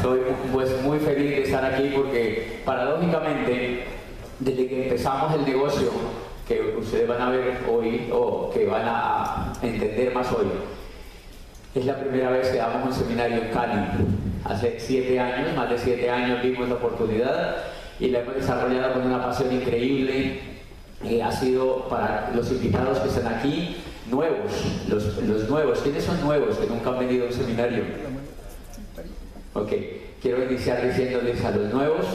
Estoy pues muy feliz de estar aquí porque paradójicamente desde que empezamos el negocio que ustedes van a ver hoy o que van a entender más hoy, es la primera vez que damos un seminario en Cali. Hace siete años, más de siete años vimos la oportunidad y la hemos desarrollado con una pasión increíble. Eh, ha sido para los invitados que están aquí nuevos, los, los nuevos. ¿Quiénes son nuevos que nunca han venido a un seminario? Quiero iniciar diciéndoles a los nuevos,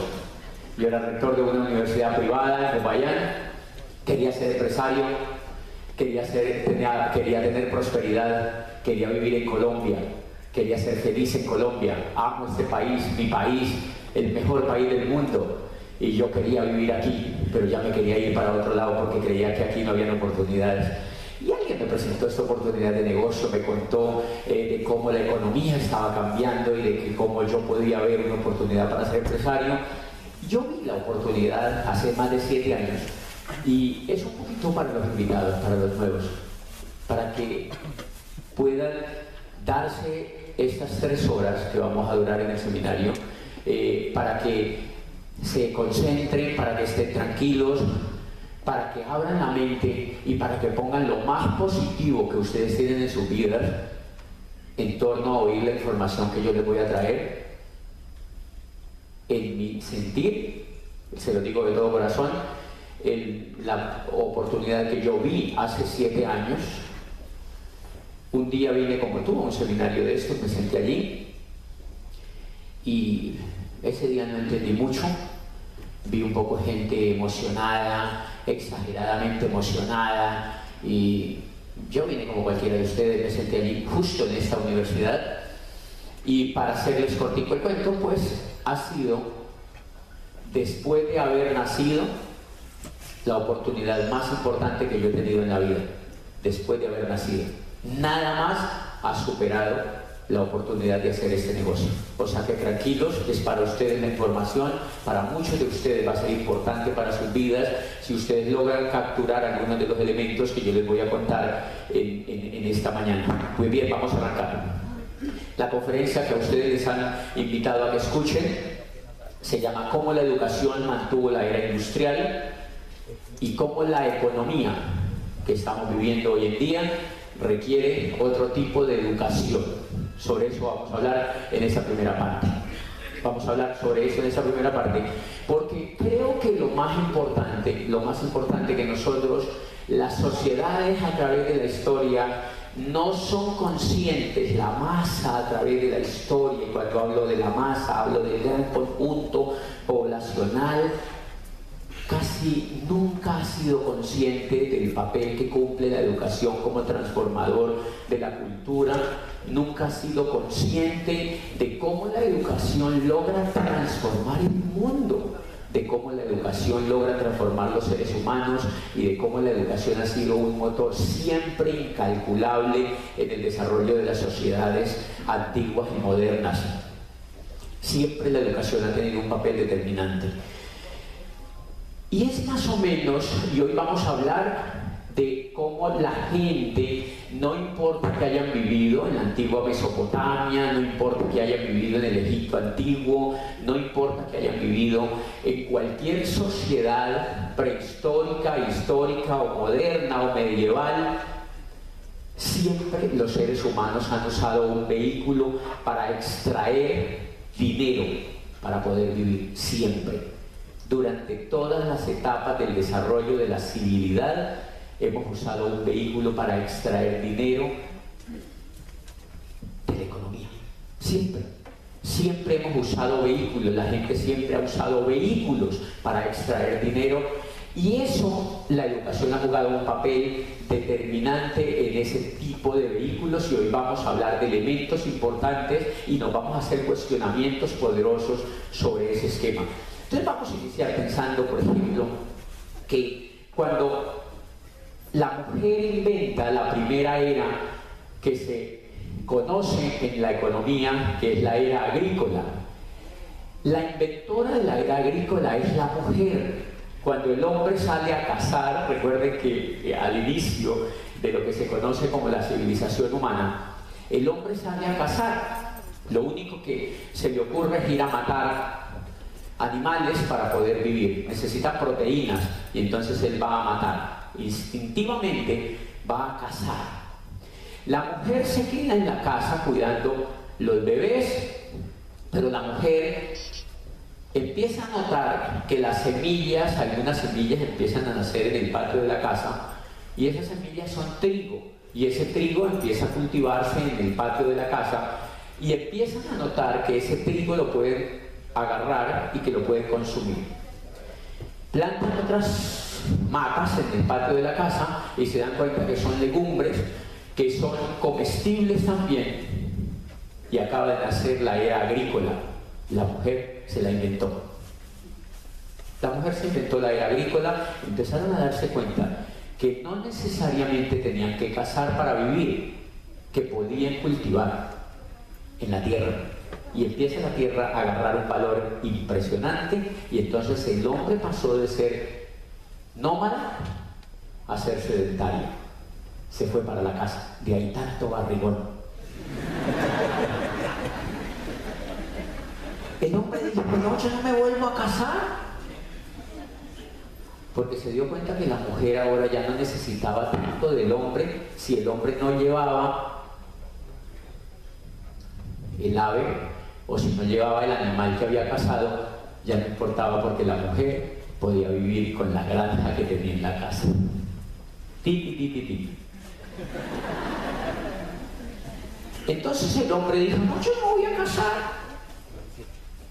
yo era rector de una universidad privada en Popayán, quería ser empresario, quería, quería tener prosperidad, quería vivir en Colombia, quería ser feliz en Colombia, amo este país, mi país, el mejor país del mundo, y yo quería vivir aquí, pero ya me quería ir para otro lado porque creía que aquí no había oportunidades. Presentó esta oportunidad de negocio, me contó eh, de cómo la economía estaba cambiando y de que cómo yo podía ver una oportunidad para ser empresario. Yo vi la oportunidad hace más de siete años y es un poquito para los invitados, para los nuevos, para que puedan darse estas tres horas que vamos a durar en el seminario, eh, para que se concentren, para que estén tranquilos, para que abran la mente y para que pongan lo más positivo que ustedes tienen en sus vidas en torno a oír la información que yo les voy a traer. En mi sentir, se lo digo de todo corazón, en la oportunidad que yo vi hace siete años, un día vine como tú a un seminario de esto, me senté allí y ese día no entendí mucho, vi un poco gente emocionada, exageradamente emocionada y yo vine como cualquiera de ustedes, me senté allí justo en esta universidad y para hacerles cortico el cuento, pues ha sido, después de haber nacido, la oportunidad más importante que yo he tenido en la vida, después de haber nacido. Nada más ha superado la oportunidad de hacer este negocio. O sea que tranquilos, es para ustedes la información, para muchos de ustedes va a ser importante para sus vidas si ustedes logran capturar algunos de los elementos que yo les voy a contar en, en esta mañana. Muy bien, vamos a arrancar. La conferencia que a ustedes les han invitado a que escuchen se llama Cómo la educación mantuvo la era industrial y cómo la economía que estamos viviendo hoy en día requiere otro tipo de educación sobre eso vamos a hablar en esa primera parte. Vamos a hablar sobre eso en esa primera parte, porque creo que lo más importante, lo más importante que nosotros, las sociedades a través de la historia, no son conscientes, la masa a través de la historia, cuando hablo de la masa, hablo del gran conjunto poblacional, casi nunca ha sido consciente del papel que cumple la educación como transformador de la cultura, nunca ha sido consciente de cómo la educación logra transformar el mundo, de cómo la educación logra transformar los seres humanos y de cómo la educación ha sido un motor siempre incalculable en el desarrollo de las sociedades antiguas y modernas. Siempre la educación ha tenido un papel determinante. Y es más o menos, y hoy vamos a hablar de cómo la gente, no importa que hayan vivido en la antigua Mesopotamia, no importa que hayan vivido en el Egipto antiguo, no importa que hayan vivido en cualquier sociedad prehistórica, histórica o moderna o medieval, siempre los seres humanos han usado un vehículo para extraer dinero para poder vivir, siempre durante todas las etapas del desarrollo de la civilidad hemos usado un vehículo para extraer dinero de la economía. Siempre. Siempre hemos usado vehículos, la gente siempre ha usado vehículos para extraer dinero Y eso, la educación ha jugado un papel determinante en ese tipo de vehículos y hoy vamos a hablar de elementos importantes y nos vamos a hacer cuestionamientos poderosos sobre ese esquema. Entonces vamos a iniciar pensando, por ejemplo, que cuando la mujer inventa la primera era que se conoce en la economía, que es la era agrícola, la inventora de la era agrícola es la mujer. Cuando el hombre sale a cazar, recuerden que al inicio de lo que se conoce como la civilización humana, el hombre sale a cazar. Lo único que se le ocurre es ir a matar animales para poder vivir. Necesita proteínas y entonces él va a matar. Instintivamente va a cazar. La mujer se queda en la casa cuidando los bebés, pero la mujer empieza a notar que las semillas, algunas semillas empiezan a nacer en el patio de la casa y esas semillas son trigo y ese trigo empieza a cultivarse en el patio de la casa y empiezan a notar que ese trigo lo pueden agarrar y que lo pueden consumir. Plantan otras matas en el patio de la casa y se dan cuenta que son legumbres, que son comestibles también y acaba de nacer la era agrícola. La mujer se la inventó. La mujer se inventó la era agrícola, empezaron a darse cuenta que no necesariamente tenían que cazar para vivir, que podían cultivar en la tierra. Y empieza la tierra a agarrar un valor impresionante y entonces el hombre pasó de ser nómada a ser sedentario. Se fue para la casa, de ahí tanto barrigón. El hombre dijo, no, yo no me vuelvo a casar. Porque se dio cuenta que la mujer ahora ya no necesitaba tanto del hombre si el hombre no llevaba el ave o si no llevaba el animal que había casado, ya no importaba porque la mujer podía vivir con la granja que tenía en la casa. Entonces el hombre dijo, no, yo no voy a casar.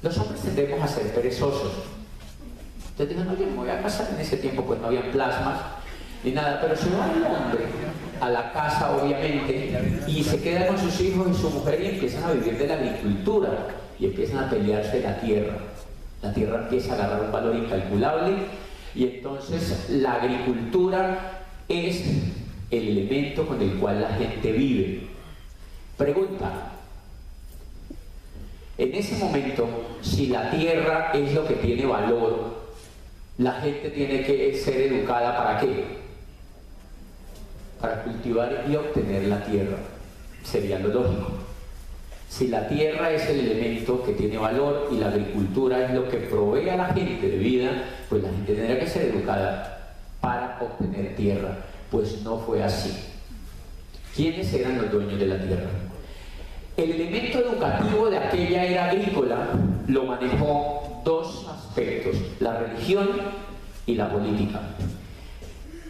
Los hombres tendemos a ser perezosos. Entonces digan, oye, me voy a casar. En ese tiempo pues no había plasmas ni nada, pero se va el hombre a la casa, obviamente, y se queda con sus hijos y su mujer y empiezan a vivir de la agricultura y empiezan a pelearse la tierra. La tierra empieza a agarrar un valor incalculable y entonces la agricultura es el elemento con el cual la gente vive. Pregunta, en ese momento, si la tierra es lo que tiene valor, la gente tiene que ser educada para qué? Para cultivar y obtener la tierra. Sería lo lógico. Si la tierra es el elemento que tiene valor y la agricultura es lo que provee a la gente de vida, pues la gente tendría que ser educada para obtener tierra. Pues no fue así. ¿Quiénes eran los dueños de la tierra? El elemento educativo de aquella era agrícola lo manejó dos aspectos, la religión y la política.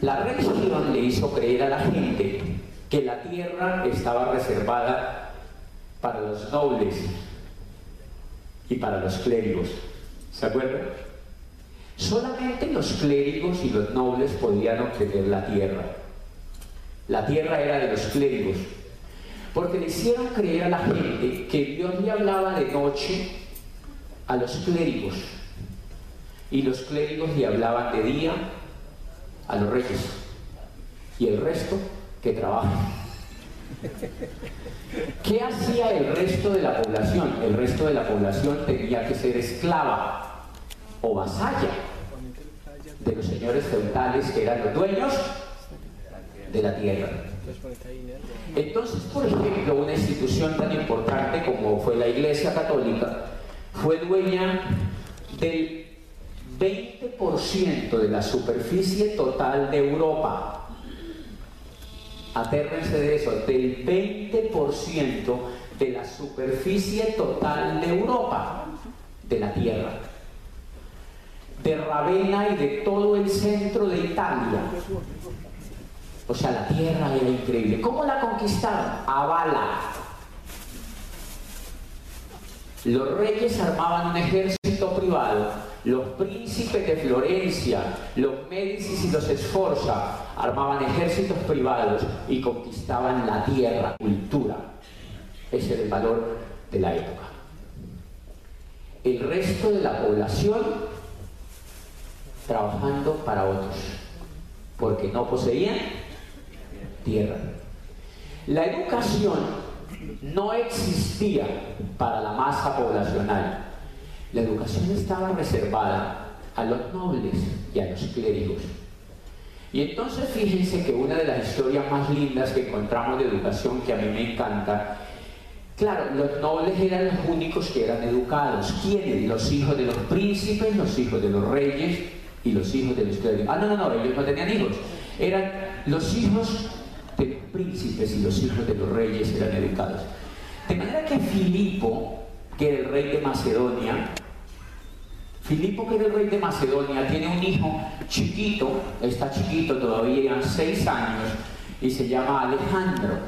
La religión le hizo creer a la gente que la tierra estaba reservada para los nobles y para los clérigos. ¿Se acuerdan? Solamente los clérigos y los nobles podían obtener la tierra. La tierra era de los clérigos, porque le hicieron creer a la gente que Dios le hablaba de noche a los clérigos y los clérigos le hablaban de día a los reyes y el resto que trabaja. ¿Qué hacía el resto de la población? El resto de la población tenía que ser esclava o vasalla de los señores feudales que eran los dueños de la tierra. Entonces, por ejemplo, una institución tan importante como fue la Iglesia Católica fue dueña del 20% de la superficie total de Europa. Atérrense de eso, del 20% de la superficie total de Europa, de la Tierra, de Ravenna y de todo el centro de Italia. O sea, la tierra era increíble. ¿Cómo la conquistaron? A bala. Los reyes armaban un ejército privado, los príncipes de Florencia, los Médicis y los Esforza armaban ejércitos privados y conquistaban la tierra, cultura. Ese era el valor de la época. El resto de la población trabajando para otros, porque no poseían tierra. La educación no existía para la masa poblacional. La educación estaba reservada a los nobles y a los clérigos. Y entonces fíjense que una de las historias más lindas que encontramos de educación, que a mí me encanta, claro, los nobles eran los únicos que eran educados. ¿Quiénes? Los hijos de los príncipes, los hijos de los reyes y los hijos de los clérigos. Ah, no, no, no, ellos no tenían hijos. Eran los hijos de los príncipes y los hijos de los reyes eran educados. De manera que Filipo, que era el rey de Macedonia, Filipo, que era el rey de Macedonia, tiene un hijo chiquito, está chiquito todavía, seis años, y se llama Alejandro.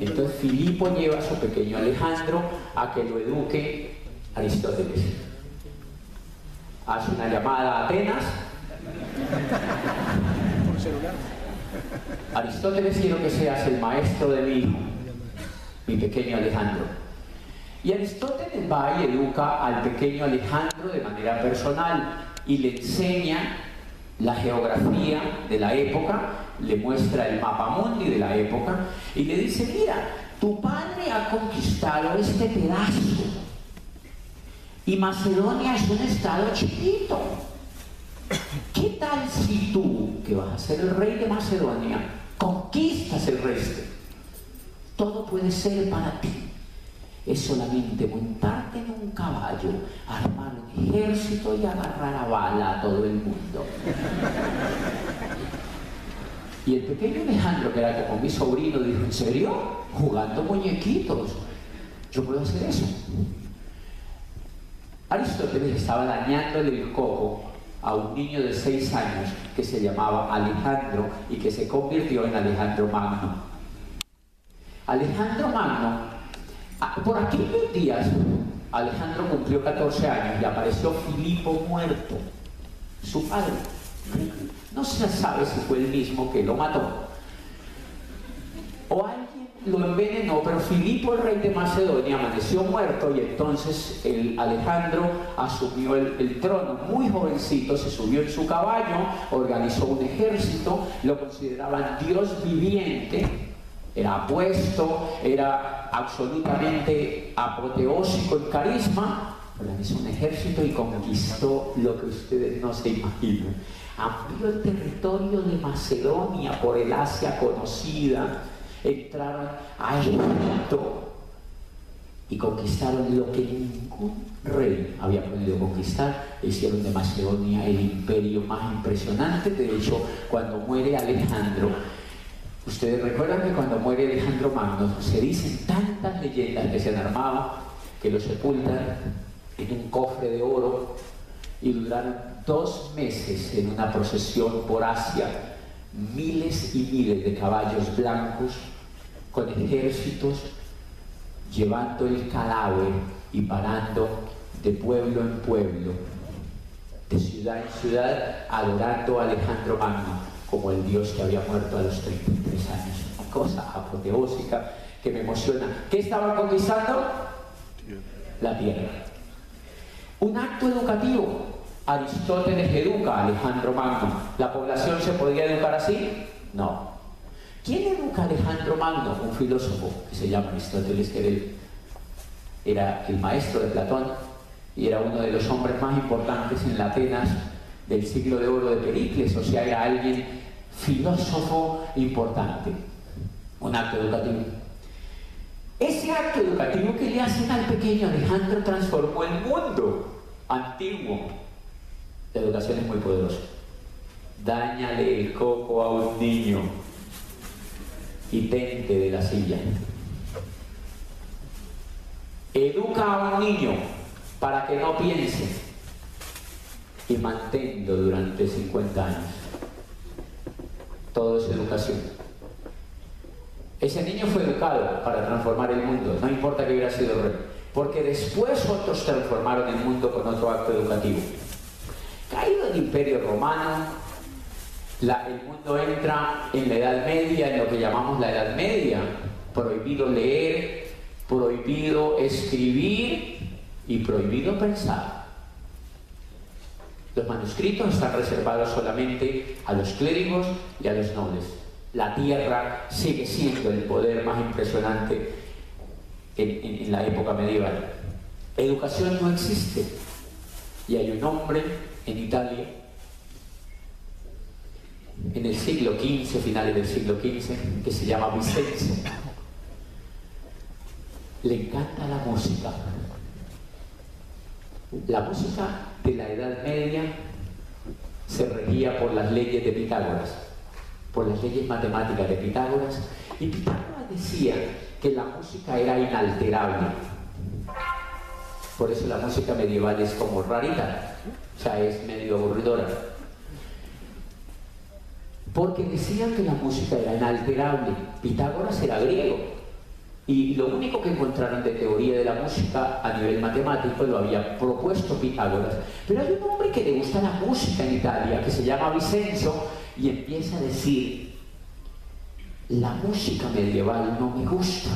Entonces Filipo lleva a su pequeño Alejandro a que lo eduque Aristóteles. Hace una llamada a Atenas. Aristóteles quiero que seas el maestro de mi hijo, mi pequeño Alejandro. Y Aristóteles va y educa al pequeño Alejandro de manera personal y le enseña la geografía de la época, le muestra el mapa mundi de la época y le dice, mira, tu padre ha conquistado este pedazo y Macedonia es un estado chiquito. ¿Qué tal si tú, que vas a ser el rey de Macedonia, conquistas el resto? Todo puede ser para ti. Es solamente montarte en un caballo, armar un ejército y agarrar a bala a todo el mundo. Y el pequeño Alejandro, que era como mi sobrino, dijo, ¿en serio? Jugando muñequitos. Yo puedo hacer eso. Aristóteles estaba dañándole el coco a un niño de seis años que se llamaba Alejandro y que se convirtió en Alejandro Magno. Alejandro Magno, por aquellos días, Alejandro cumplió 14 años y apareció Filipo muerto, su padre. No se sabe si fue el mismo que lo mató. O lo envenenó, pero Filipo, el rey de Macedonia, amaneció muerto y entonces el Alejandro asumió el, trono. Muy jovencito, se subió en su caballo, organizó un ejército, lo consideraban Dios viviente, era apuesto, era absolutamente apoteósico en carisma, organizó un ejército y conquistó lo que ustedes no se imaginan. Amplió el territorio de Macedonia por el Asia conocida, entraron a Egipto y conquistaron lo que ningún rey había podido conquistar. Hicieron de Macedonia el imperio más impresionante. De hecho, cuando muere Alejandro, ustedes recuerdan que cuando muere Alejandro Magno se dicen tantas leyendas que se han armado que lo sepultan en un cofre de oro y duraron dos meses en una procesión por Asia miles y miles de caballos blancos con ejércitos llevando el cadáver y parando de pueblo en pueblo, de ciudad en ciudad, adorando a Alejandro Magno como el Dios que había muerto a los 33 años. Una cosa apoteósica que me emociona. ¿Qué estaban conquistando? La tierra. Un acto educativo. Aristóteles educa a Alejandro Magno. ¿La población se podía educar así? No. ¿Quién educa a Alejandro Magno? Un filósofo que se llama Aristóteles, que era el maestro de Platón y era uno de los hombres más importantes en la Atenas del siglo de oro de Pericles, o sea, era alguien filósofo importante. Un acto educativo. Ese acto educativo que le hacen al pequeño Alejandro transformó el mundo antiguo. La educación es muy poderosa. Dáñale el coco a un niño y tente de la silla. Educa a un niño para que no piense y manténlo durante 50 años. Todo es educación. Ese niño fue educado para transformar el mundo, no importa que hubiera sido rey. porque después otros transformaron el mundo con otro acto educativo. Caído el imperio romano, el mundo entra en la Edad Media, en lo que llamamos la Edad Media, prohibido leer, prohibido escribir y prohibido pensar. Los manuscritos están reservados solamente a los clérigos y a los nobles. La tierra sigue siendo el poder más impresionante en, la época medieval. Educación no existe. Y hay un hombre en Italia, en el siglo XV, finales del siglo XV, que se llama Vicenzo. Le encanta la música. La música de la Edad Media se regía por las leyes de Pitágoras, por las leyes matemáticas de Pitágoras, y Pitágoras decía que la música era inalterable. Por eso la música medieval es como rarita, o sea, es medio aburridora. Porque decían que la música era inalterable. Pitágoras era griego. Y lo único que encontraron de teoría de la música a nivel matemático lo había propuesto Pitágoras. Pero hay un hombre que le gusta la música en Italia, que se llama Vicenzo, y empieza a decir, la música medieval no me gusta.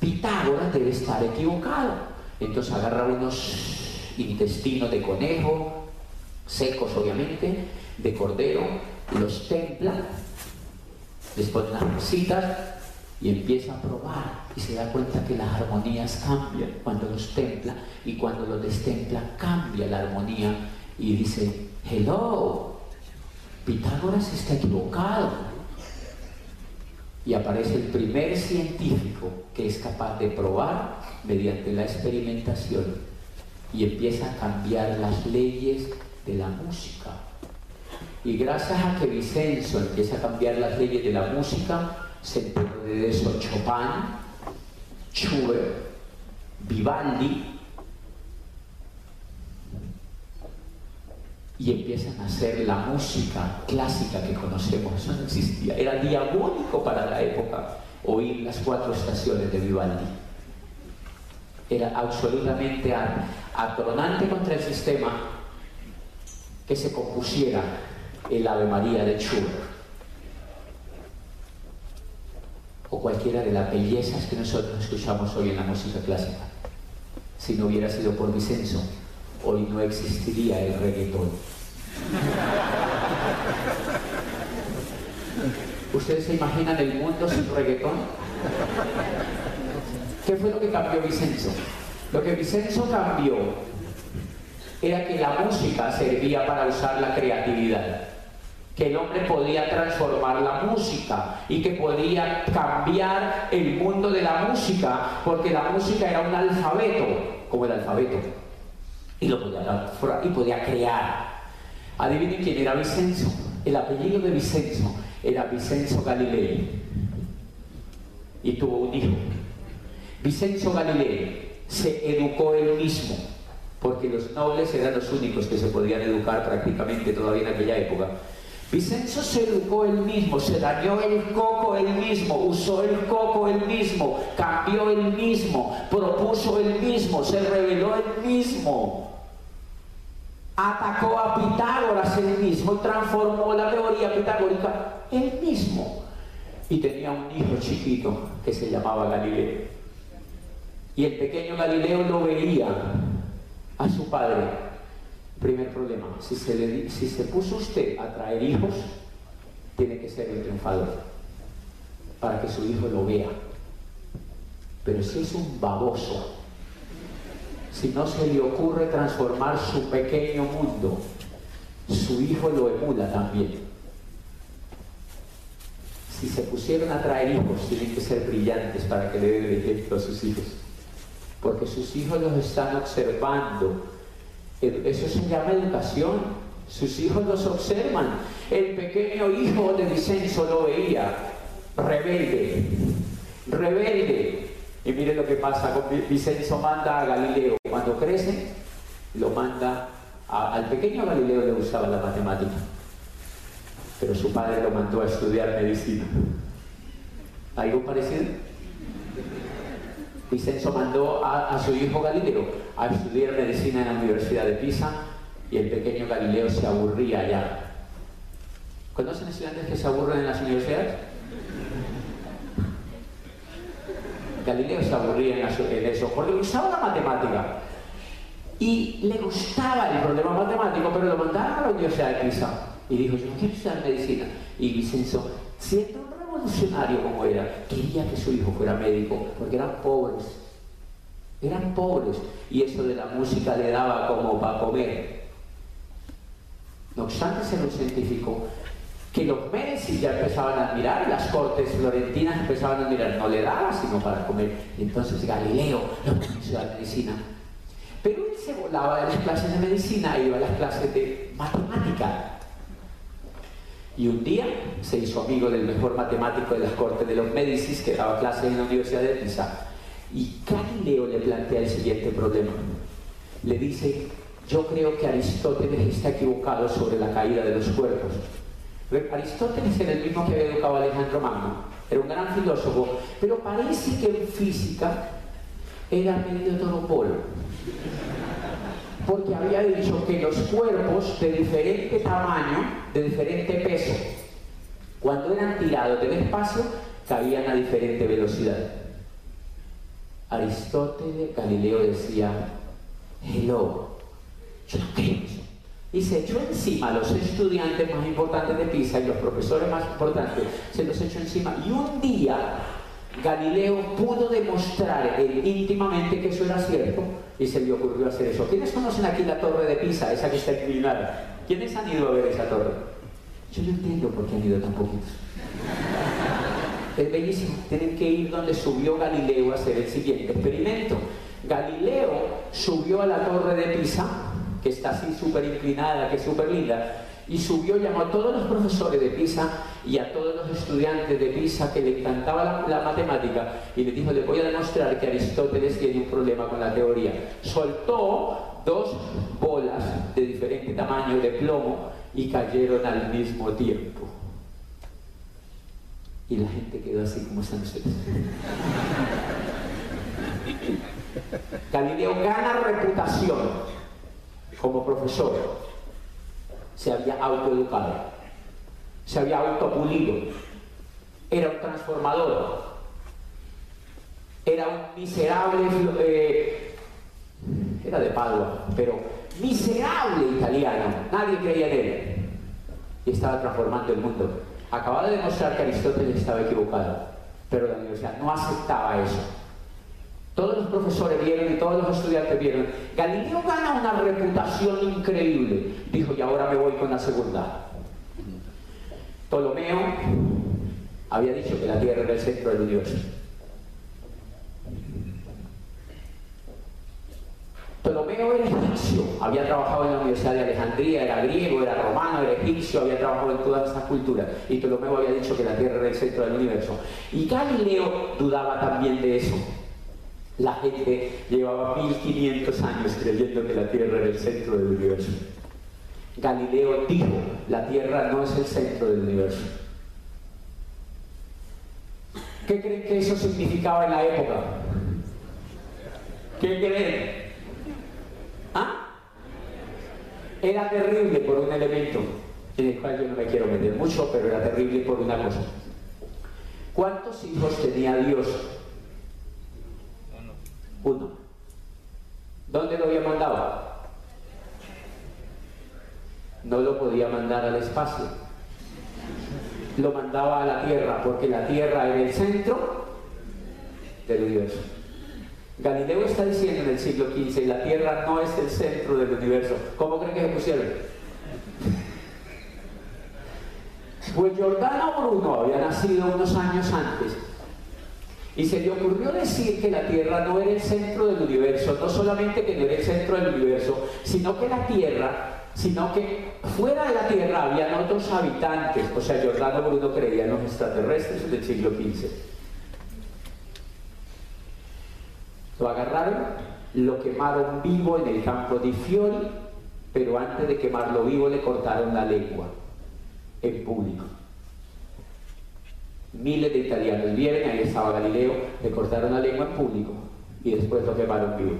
Pitágoras debe estar equivocado. Entonces agarra unos intestinos de conejo, secos obviamente, de cordero, los templa, les pone las mesitas y empieza a probar y se da cuenta que las armonías cambian cuando los templa y cuando los destempla cambia la armonía y dice, hello, Pitágoras está equivocado y aparece el primer científico que es capaz de probar mediante la experimentación y empieza a cambiar las leyes de la música. Y gracias a que Vicenzo empieza a cambiar las leyes de la música, se enteró de eso Chopin, Schubert, Vivaldi, y empiezan a hacer la música clásica que conocemos. Eso no existía. Era diabólico para la época oír las cuatro estaciones de Vivaldi. Era absolutamente atronante contra el sistema que se compusiera el Ave María de Schubert o cualquiera de las bellezas que nosotros escuchamos hoy en la música clásica. Si no hubiera sido por Vicenzo, hoy no existiría el reggaetón. ¿Ustedes se imaginan el mundo sin reggaetón? ¿Qué fue lo que cambió Vicenzo? Lo que Vicenzo cambió era que la música servía para usar la creatividad, que el hombre podía transformar la música y que podía cambiar el mundo de la música, porque la música era un alfabeto, como el alfabeto y lo podía, y podía crear. Adivinen quién era Vicenzo. El apellido de Vicenzo era Vicenzo Galilei. Y tuvo un hijo. Vicenzo Galilei se educó él mismo, porque los nobles eran los únicos que se podían educar prácticamente todavía en aquella época. Vicenzo se educó él mismo, se dañó el coco él mismo, usó el coco él mismo, cambió él mismo, propuso él mismo, se reveló él mismo. Atacó a Pitágoras él mismo y transformó la teoría pitagórica él mismo. Y tenía un hijo chiquito que se llamaba Galileo. Y el pequeño Galileo lo veía a su padre Primer problema, si se, si se puso usted a traer hijos, tiene que ser el triunfador, para que su hijo lo vea. Pero si es un baboso, si no se le ocurre transformar su pequeño mundo, su hijo lo emula también. Si se pusieron a traer hijos, tienen que ser brillantes para que le den el ejemplo a sus hijos. Porque sus hijos los están observando eso se llama educación. Sus hijos los observan. El pequeño hijo de Vicenzo lo veía, rebelde, rebelde. Y mire lo que pasa con Vicenzo manda a Galileo. Cuando crece, lo manda al pequeño Galileo le gustaba la matemática. Pero su padre lo mandó a estudiar medicina. ¿Algo parecido? Vicenzo mandó a, su hijo Galileo a estudiar medicina en la Universidad de Pisa y el pequeño Galileo se aburría allá. ¿Conocen estudiantes que se aburren en las universidades? Galileo se aburría en, eso, porque usaba la matemática. Y le gustaba el problema matemático, pero lo mandaba a la Universidad de Pisa. Y dijo, yo quiero estudiar medicina. Y Vicenzo, siendo un revolucionario como era, quería que su hijo fuera médico, porque eran pobres. Eran pobres. Y eso de la música le daba como para comer. No obstante ser un científico, que los Médicis ya empezaban a admirar, las cortes florentinas empezaban a admirar, no le daba sino para comer. Y entonces Galileo lo puso a estudiar medicina. Pero él se volaba de las clases de medicina e iba a las clases de matemática. Y un día se hizo amigo del mejor matemático de las cortes de los Médicis, que daba clases en la Universidad de Pisa. Y Galileo le plantea el siguiente problema. Le dice, yo creo que Aristóteles está equivocado sobre la caída de los cuerpos. Aristóteles era el mismo que había educado a Alejandro Magno, era un gran filósofo, pero parece que en física era medio polo. Porque había dicho que los cuerpos de diferente tamaño, de diferente peso, cuando eran tirados del espacio, cabían a diferente velocidad. Aristóteles, Galileo decía, hello, yo y se echó encima a los estudiantes más importantes de Pisa y los profesores más importantes, se los echó encima. Y un día Galileo pudo demostrar íntimamente que eso era cierto y se le ocurrió hacer eso. ¿Quiénes conocen aquí la torre de Pisa, esa que está inclinada? ¿Quiénes han ido a ver esa torre? Yo no entiendo por qué han ido tan poquitos. Es bellísimo. Tienen que ir donde subió Galileo a hacer el siguiente experimento. Galileo subió a la torre de Pisa que está así súper inclinada, que es súper linda, y subió, llamó a todos los profesores de Pisa y a todos los estudiantes de Pisa que le encantaba la, matemática y le dijo, le voy a demostrar que Aristóteles tiene un problema con la teoría. Soltó dos bolas de diferente tamaño de plomo y cayeron al mismo tiempo. Y la gente quedó así como ustedes. Galileo gana reputación como profesor, se había autoeducado, se había autopulido, era un transformador, era un miserable, eh, era de Padua, pero miserable italiano, nadie creía en él, y estaba transformando el mundo. Acababa de demostrar que Aristóteles estaba equivocado, pero la universidad no aceptaba eso. Todos los profesores vieron y todos los estudiantes vieron. Galileo gana una reputación increíble. Dijo, y ahora me voy con la segunda. Ptolomeo había dicho que la Tierra era el centro del universo. Ptolomeo era egipcio, había trabajado en la Universidad de Alejandría, era griego, era romano, era egipcio, había trabajado en todas estas culturas. Y Ptolomeo había dicho que la Tierra era el centro del universo. Y Galileo dudaba también de eso. La gente llevaba 1500 años creyendo que la Tierra era el centro del universo. Galileo dijo, la Tierra no es el centro del universo. ¿Qué creen que eso significaba en la época? ¿Qué creen? ¿Ah? Era terrible por un elemento en el cual yo no me quiero meter mucho, pero era terrible por una cosa. ¿Cuántos hijos tenía Dios uno. ¿Dónde lo había mandado? No lo podía mandar al espacio. Lo mandaba a la Tierra, porque la Tierra era el centro del universo. Galileo está diciendo en el siglo XV, la Tierra no es el centro del universo. ¿Cómo creen que se pusieron? Pues Giordano Bruno había nacido unos años antes y se le ocurrió decir que la Tierra no era el centro del universo, no solamente que no era el centro del universo, sino que la Tierra, sino que fuera de la Tierra habían otros habitantes. O sea, Giordano Bruno creía en los extraterrestres del siglo XV. Lo agarraron, lo quemaron vivo en el campo de Fiori, pero antes de quemarlo vivo le cortaron la lengua en público. Miles de italianos vieron, ahí estaba Galileo, le cortaron la lengua en público. y después lo quemaron vivo.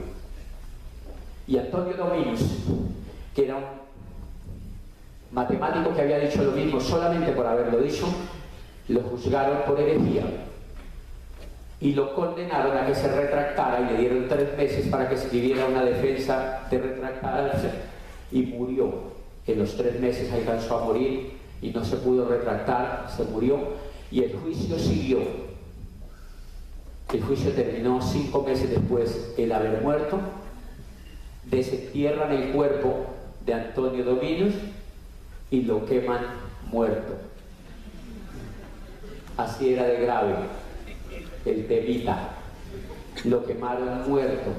Y Antonio Dominus, que era un matemático que había dicho lo mismo solamente por haberlo dicho, lo juzgaron por herejía y lo condenaron a que se retractara y le dieron tres meses para que escribiera una defensa de retractarse y murió. En los tres meses alcanzó a morir y no se pudo retractar, se murió y el juicio siguió. El juicio terminó cinco meses después el haber muerto, desentierran el cuerpo de Antonio Dominus y lo queman muerto. Así era de grave el temita. Lo quemaron muerto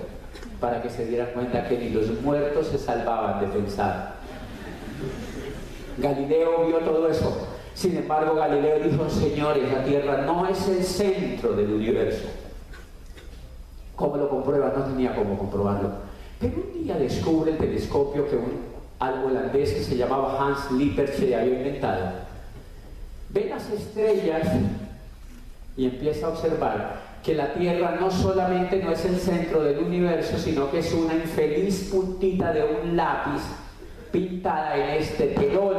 para que se dieran cuenta que ni los muertos se salvaban de pensar. Galileo vio todo eso. Sin embargo, Galileo dijo, señores, la Tierra no es el centro del universo. ¿Cómo lo comprueba? No tenía cómo comprobarlo. Pero un día descubre el telescopio que un algo holandés que se llamaba Hans Lippershey había inventado. Ve las estrellas y empieza a observar que la Tierra no solamente no es el centro del universo, sino que es una infeliz puntita de un lápiz pintada en este telón.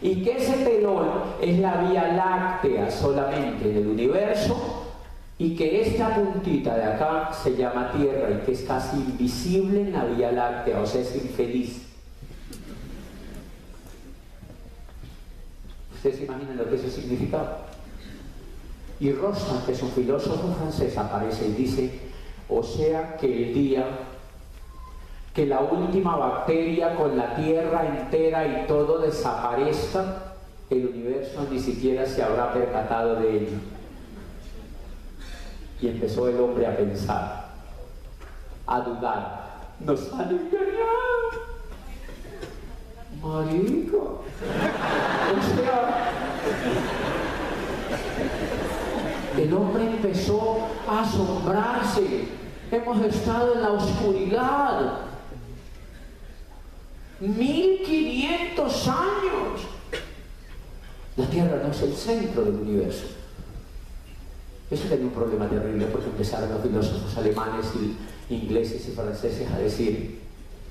Y que ese telón es la Vía Láctea solamente del universo y que esta puntita de acá se llama Tierra y que es casi invisible en la Vía Láctea, o sea, es infeliz. ¿Ustedes se imaginan lo que eso significaba? Y Rosa, que es un filósofo francés, aparece y dice, o sea que el día que la última bacteria con la Tierra entera y todo desaparezca, el universo ni siquiera se habrá percatado de ello. Y empezó el hombre a pensar, a dudar. Nos han engañado. Marico. O sea, el hombre empezó a asombrarse. Hemos estado en la oscuridad. 1500 años. La Tierra no es el centro del universo. Eso tenía un problema terrible porque empezaron los filósofos alemanes, y ingleses y franceses a decir,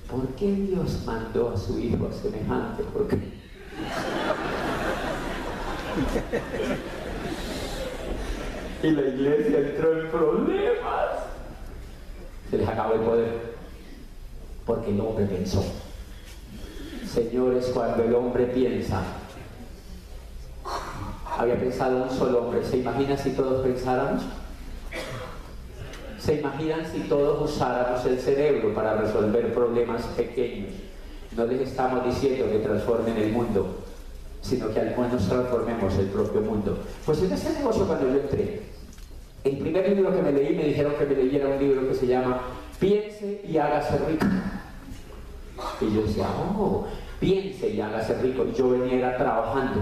¿por qué Dios mandó a su hijo a semejante? ¿Por qué? Y la iglesia entró en problemas. Se les acabó el poder porque el hombre pensó. Señores, cuando el hombre piensa, había pensado un solo hombre, ¿se imagina si todos pensáramos? ¿Se imaginan si todos usáramos el cerebro para resolver problemas pequeños? No les estamos diciendo que transformen el mundo, sino que al menos transformemos el propio mundo. Pues en ese negocio cuando yo entré, el primer libro que me leí me dijeron que me leyera un libro que se llama Piense y hágase rico. Y yo decía, oh, piense y hágase rico. Y yo venía trabajando.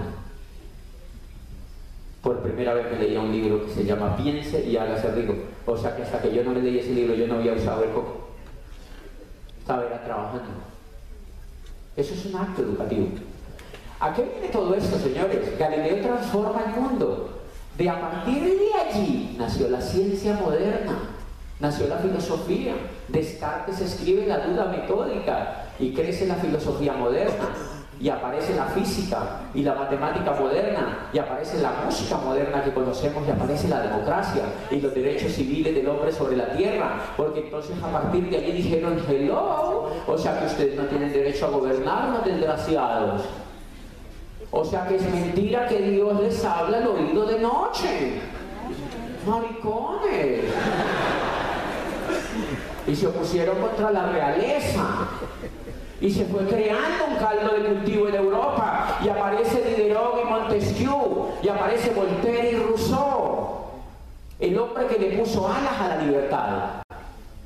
Por primera vez me leía un libro que se llama Piense y hágase rico. O sea que hasta que yo no me leí ese libro yo no había usado el coco. Estaba era trabajando. Eso es un acto educativo. ¿A qué viene todo esto, señores? Galileo transforma el mundo. De a partir de allí nació la ciencia moderna, nació la filosofía. Descartes escribe la duda metódica y crece la filosofía moderna. Y aparece la física y la matemática moderna, y aparece la música moderna que conocemos, y aparece la democracia y los derechos civiles del hombre sobre la tierra. Porque entonces a partir de allí dijeron, hello, o sea que ustedes no tienen derecho a gobernarnos, desgraciados. O sea que es mentira que Dios les habla al oído de noche. Maricones. Y se opusieron contra la realeza. Y se fue creando un caldo de cultivo en Europa. Y aparece Diderot y Montesquieu. Y aparece Voltaire y Rousseau. El hombre que le puso alas a la libertad.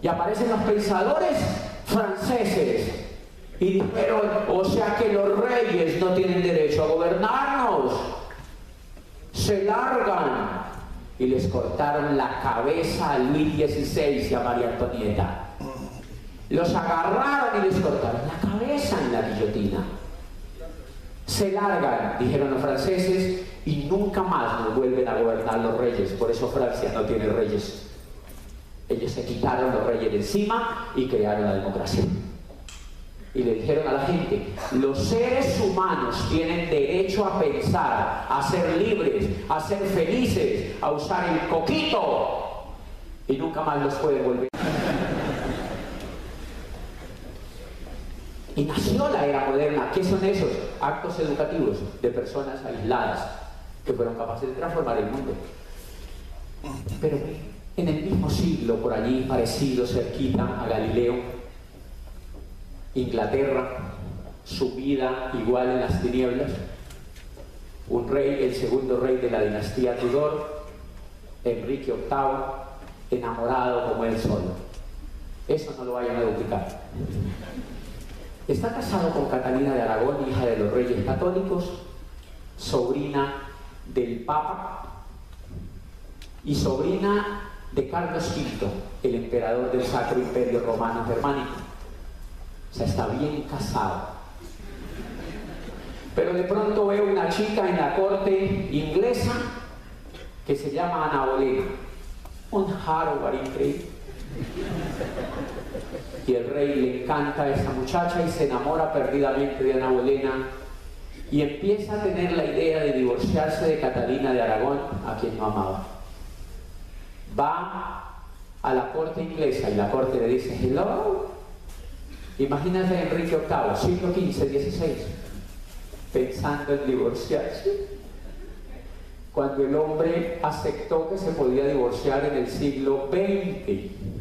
Y aparecen los pensadores franceses y dijeron, o sea que los reyes no tienen derecho a gobernarnos. Se largan. Y les cortaron la cabeza a Luis XVI y a María Antonieta. Los agarraron y les cortaron la cabeza en la guillotina. Se largan, dijeron los franceses, y nunca más nos vuelven a gobernar los reyes. Por eso Francia no tiene reyes. Ellos se quitaron los reyes de encima y crearon la democracia. Y le dijeron a la gente, los seres humanos tienen derecho a pensar, a ser libres, a ser felices, a usar el coquito. Y nunca más los pueden volver. Y nació la era moderna. ¿Qué son esos actos educativos de personas aisladas que fueron capaces de transformar el mundo? Pero en el mismo siglo, por allí, parecido, cerquita a Galileo, Inglaterra, sumida igual en las tinieblas, un rey, el segundo rey de la dinastía Tudor, Enrique VIII, enamorado como él solo. Eso no lo vayan a duplicar. Está casado con Catalina de Aragón, hija de los reyes católicos, sobrina del Papa y sobrina de Carlos V, el emperador del Sacro Imperio Romano Germánico. O sea, está bien casado. Pero de pronto veo una chica en la corte inglesa que se llama Ana Bolena. Un hardware increíble. Y el rey le encanta a esa muchacha y se enamora perdidamente de Ana Bolena y empieza a tener la idea de divorciarse de Catalina de Aragón, a quien no amaba. Va a la corte inglesa y la corte le dice, hello, imagínate Enrique VIII, siglo XV, XVI, pensando en divorciarse, cuando el hombre aceptó que se podía divorciar en el siglo XX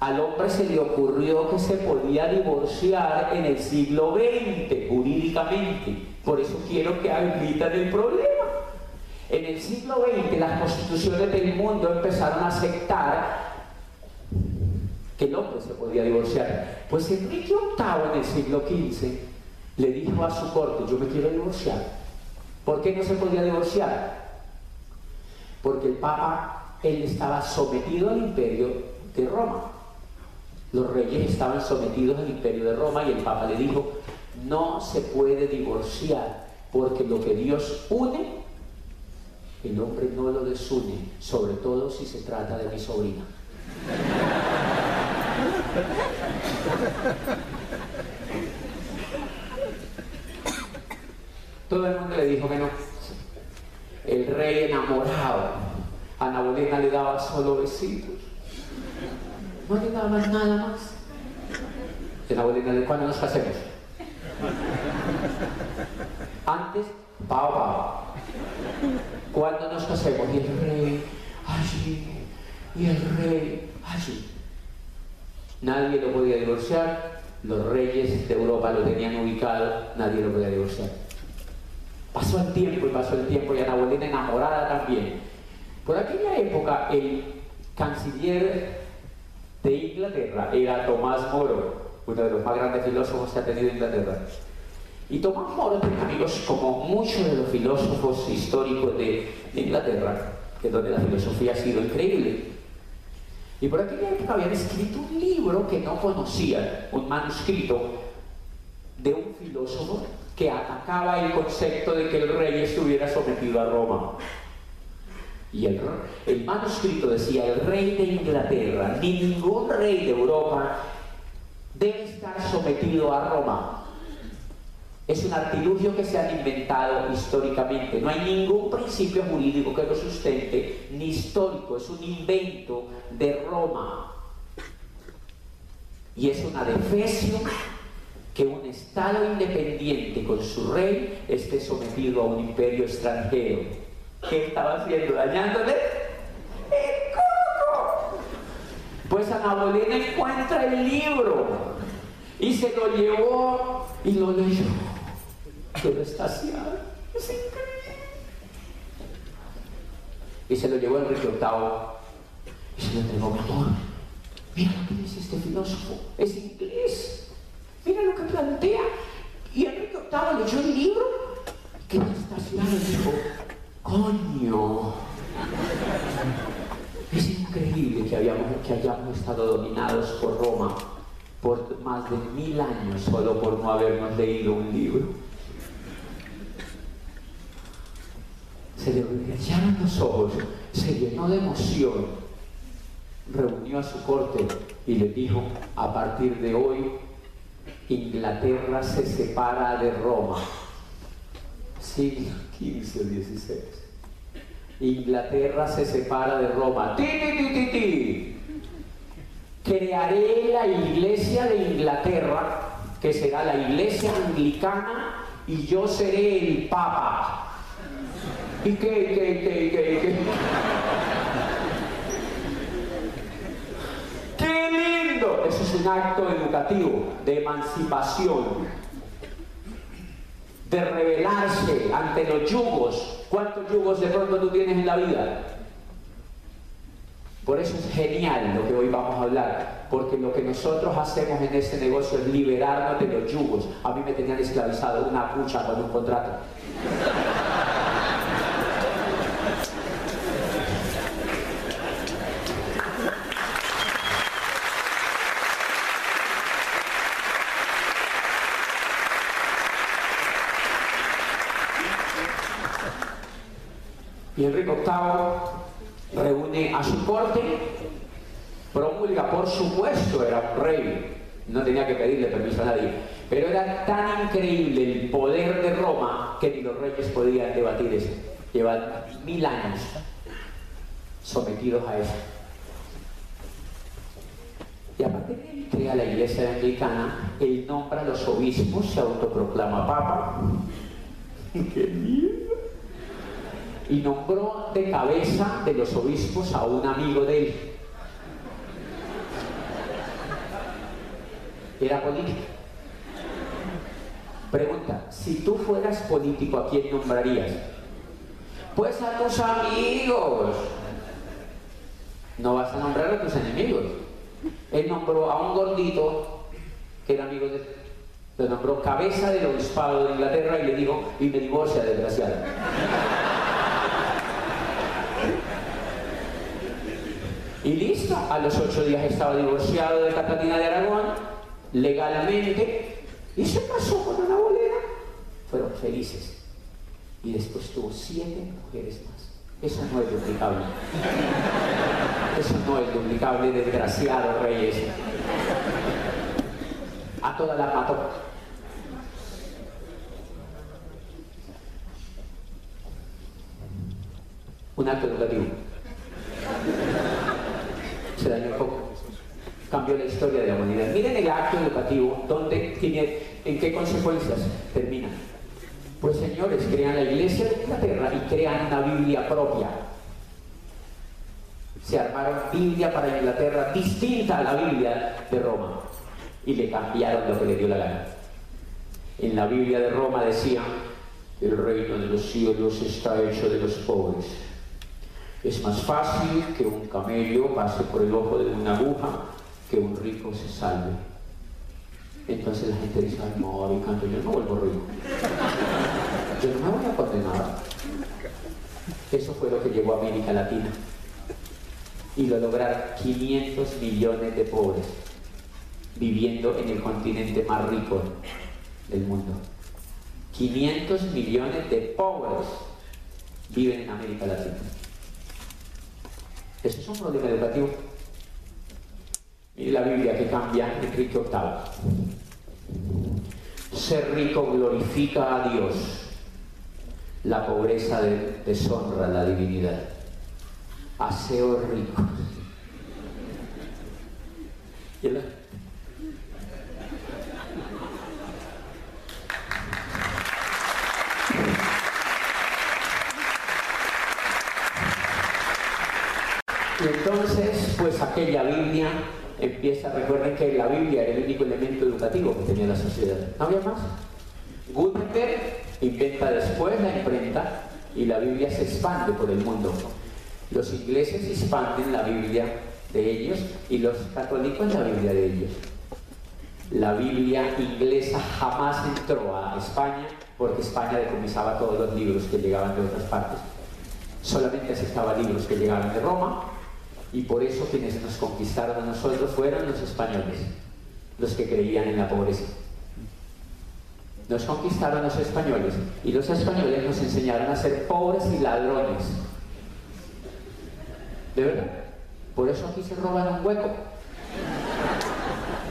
al hombre se le ocurrió que se podía divorciar en el siglo XX, jurídicamente. Por eso quiero que admitan el problema. En el siglo XX las constituciones del mundo empezaron a aceptar que el hombre se podía divorciar. Pues Enrique VIII en el siglo XV le dijo a su corte, yo me quiero divorciar. ¿Por qué no se podía divorciar? Porque el Papa, él estaba sometido al imperio de Roma. Los reyes estaban sometidos al imperio de Roma y el Papa le dijo, no se puede divorciar, porque lo que Dios une, el hombre no lo desune, sobre todo si se trata de mi sobrina. Todo el mundo le dijo que no. El rey enamorado, Ana Bolena le daba solo besitos no le daban nada más. La abuelita de cuándo nos casemos. Antes, pao, pao. Cuando nos casemos, y el rey allí, y el rey allí. Nadie lo podía divorciar, los reyes de Europa lo tenían ubicado, nadie lo podía divorciar. Pasó el tiempo y pasó el tiempo y Ana Bolena enamorada también. Por aquella época el canciller de Inglaterra era Tomás Moro, uno de los más grandes filósofos que ha tenido Inglaterra. Y Tomás Moro tiene amigos como muchos de los filósofos históricos de, Inglaterra, que donde la filosofía ha sido increíble. Y por época habían escrito un libro que no conocían, un manuscrito de un filósofo que atacaba el concepto de que el rey estuviera sometido a Roma. Y el, el manuscrito decía, el rey de Inglaterra, ni ningún rey de Europa debe estar sometido a Roma. Es un artilugio que se han inventado históricamente. No hay ningún principio jurídico que lo sustente, ni histórico. Es un invento de Roma. Y es una defecio que un Estado independiente con su rey esté sometido a un imperio extranjero. ¿Qué estaba haciendo? ¿Dañándole? ¡El coco! Pues Ana Bolena encuentra el libro y se lo llevó y lo leyó. Quedó estaciado. Es increíble. Y se lo llevó Enrique VIII y se lo entregó, mi amor. Mira lo que dice este filósofo. Es inglés. Mira lo que plantea. Y Enrique VIII leyó el libro, quedó estacionado y dijo, Coño. Es increíble que, que hayamos estado dominados por Roma por más de mil años solo por no habernos leído un libro. Se los ojos, se llenó de emoción reunió a su corte y le dijo, a partir de hoy, Inglaterra se separa de Roma. Siglo XV XVI. Inglaterra se separa de Roma. ¡Ti, ti, ti, ti, Crearé la iglesia de Inglaterra, que será la iglesia anglicana, y yo seré el papa. ¿Y qué, qué, qué, qué, qué? ¡Qué lindo! Eso es un acto educativo, de emancipación, de rebelarse ante los yugos. ¿Cuántos yugos de pronto tú tienes en la vida? Por eso es genial lo que hoy vamos a hablar, porque lo que nosotros hacemos en este negocio es liberarnos de los yugos. A mí me tenían esclavizado una pucha con un contrato. Y Enrique VIII reúne a su corte, promulga, por supuesto, era un rey, no tenía que pedirle permiso a nadie, pero era tan increíble el poder de Roma que ni los reyes podían debatir eso. Llevan mil años sometidos a eso. Y aparte de él crea la iglesia anglicana, él nombra a los obispos, se autoproclama papa. ¡Qué miedo! Y nombró de cabeza de los obispos a un amigo de él. Era político. Pregunta, si tú fueras político, ¿a quién nombrarías? Pues a tus amigos. No vas a nombrar a tus enemigos. Él nombró a un gordito que era amigo de lo nombró cabeza del obispado de Inglaterra y le dijo, y me divorcia, desgraciado. Y listo, a los ocho días estaba divorciado de Catalina de Aragón, legalmente, y se casó con una bolera. Fueron felices. Y después tuvo siete mujeres más. Eso no es duplicable. Eso no es duplicable, desgraciado reyes. A toda la mató. Un acto educativo se dañó un poco. Cambió la historia de la humanidad. Miren el acto educativo, donde tiene, en qué consecuencias termina. Pues señores, crean la iglesia de Inglaterra y crean una Biblia propia. Se armaron Biblia para Inglaterra distinta a la Biblia de Roma y le cambiaron lo que le dio la gana. En la Biblia de Roma decía, el reino de los cielos está hecho de los pobres es más fácil que un camello pase por el ojo de una aguja que un rico se salve. Entonces la gente dice, ay, no, canto, yo no vuelvo rico. Yo no me voy a condenar. Eso fue lo que llevó a América Latina. Y lo lograron 500 millones de pobres viviendo en el continente más rico del mundo. 500 millones de pobres viven en América Latina. Ese es un problema educativo. Y la Biblia que cambia Enrique VIII. Ser rico glorifica a Dios. La pobreza deshonra la divinidad. Aseo rico. ¿Y Y entonces, pues aquella Biblia empieza, recuerden que la Biblia era el único elemento educativo que tenía la sociedad. ¿No había más? Gutenberg inventa después la imprenta y la Biblia se expande por el mundo. Los ingleses expanden la Biblia de ellos y los católicos la Biblia de ellos. La Biblia inglesa jamás entró a España porque España decomisaba todos los libros que llegaban de otras partes. Solamente aceptaba libros que llegaban de Roma y por eso quienes nos conquistaron a nosotros fueron los españoles, los que creían en la pobreza. Nos conquistaron los españoles y los españoles nos enseñaron a ser pobres y ladrones. ¿De verdad? Por eso aquí se roban un hueco.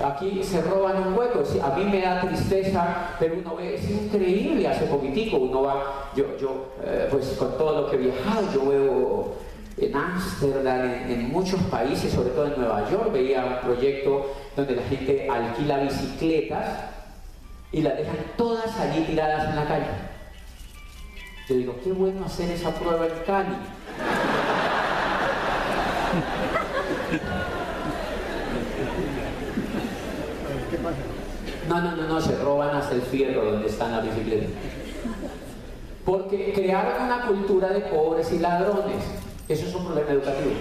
Aquí se roban un hueco. A mí me da tristeza, pero uno ve, es increíble. Hace poquitico uno va, yo, yo eh, pues con todo lo que he viajado, yo veo en Ámsterdam, en, muchos países, sobre todo en Nueva York, veía un proyecto donde la gente alquila bicicletas y las dejan todas allí tiradas en la calle. Yo digo, qué bueno hacer esa prueba en Cali. No, no, no, no, se roban hasta el fierro donde están las bicicletas. Porque crearon una cultura de pobres y ladrones. Eso es un problema educativo.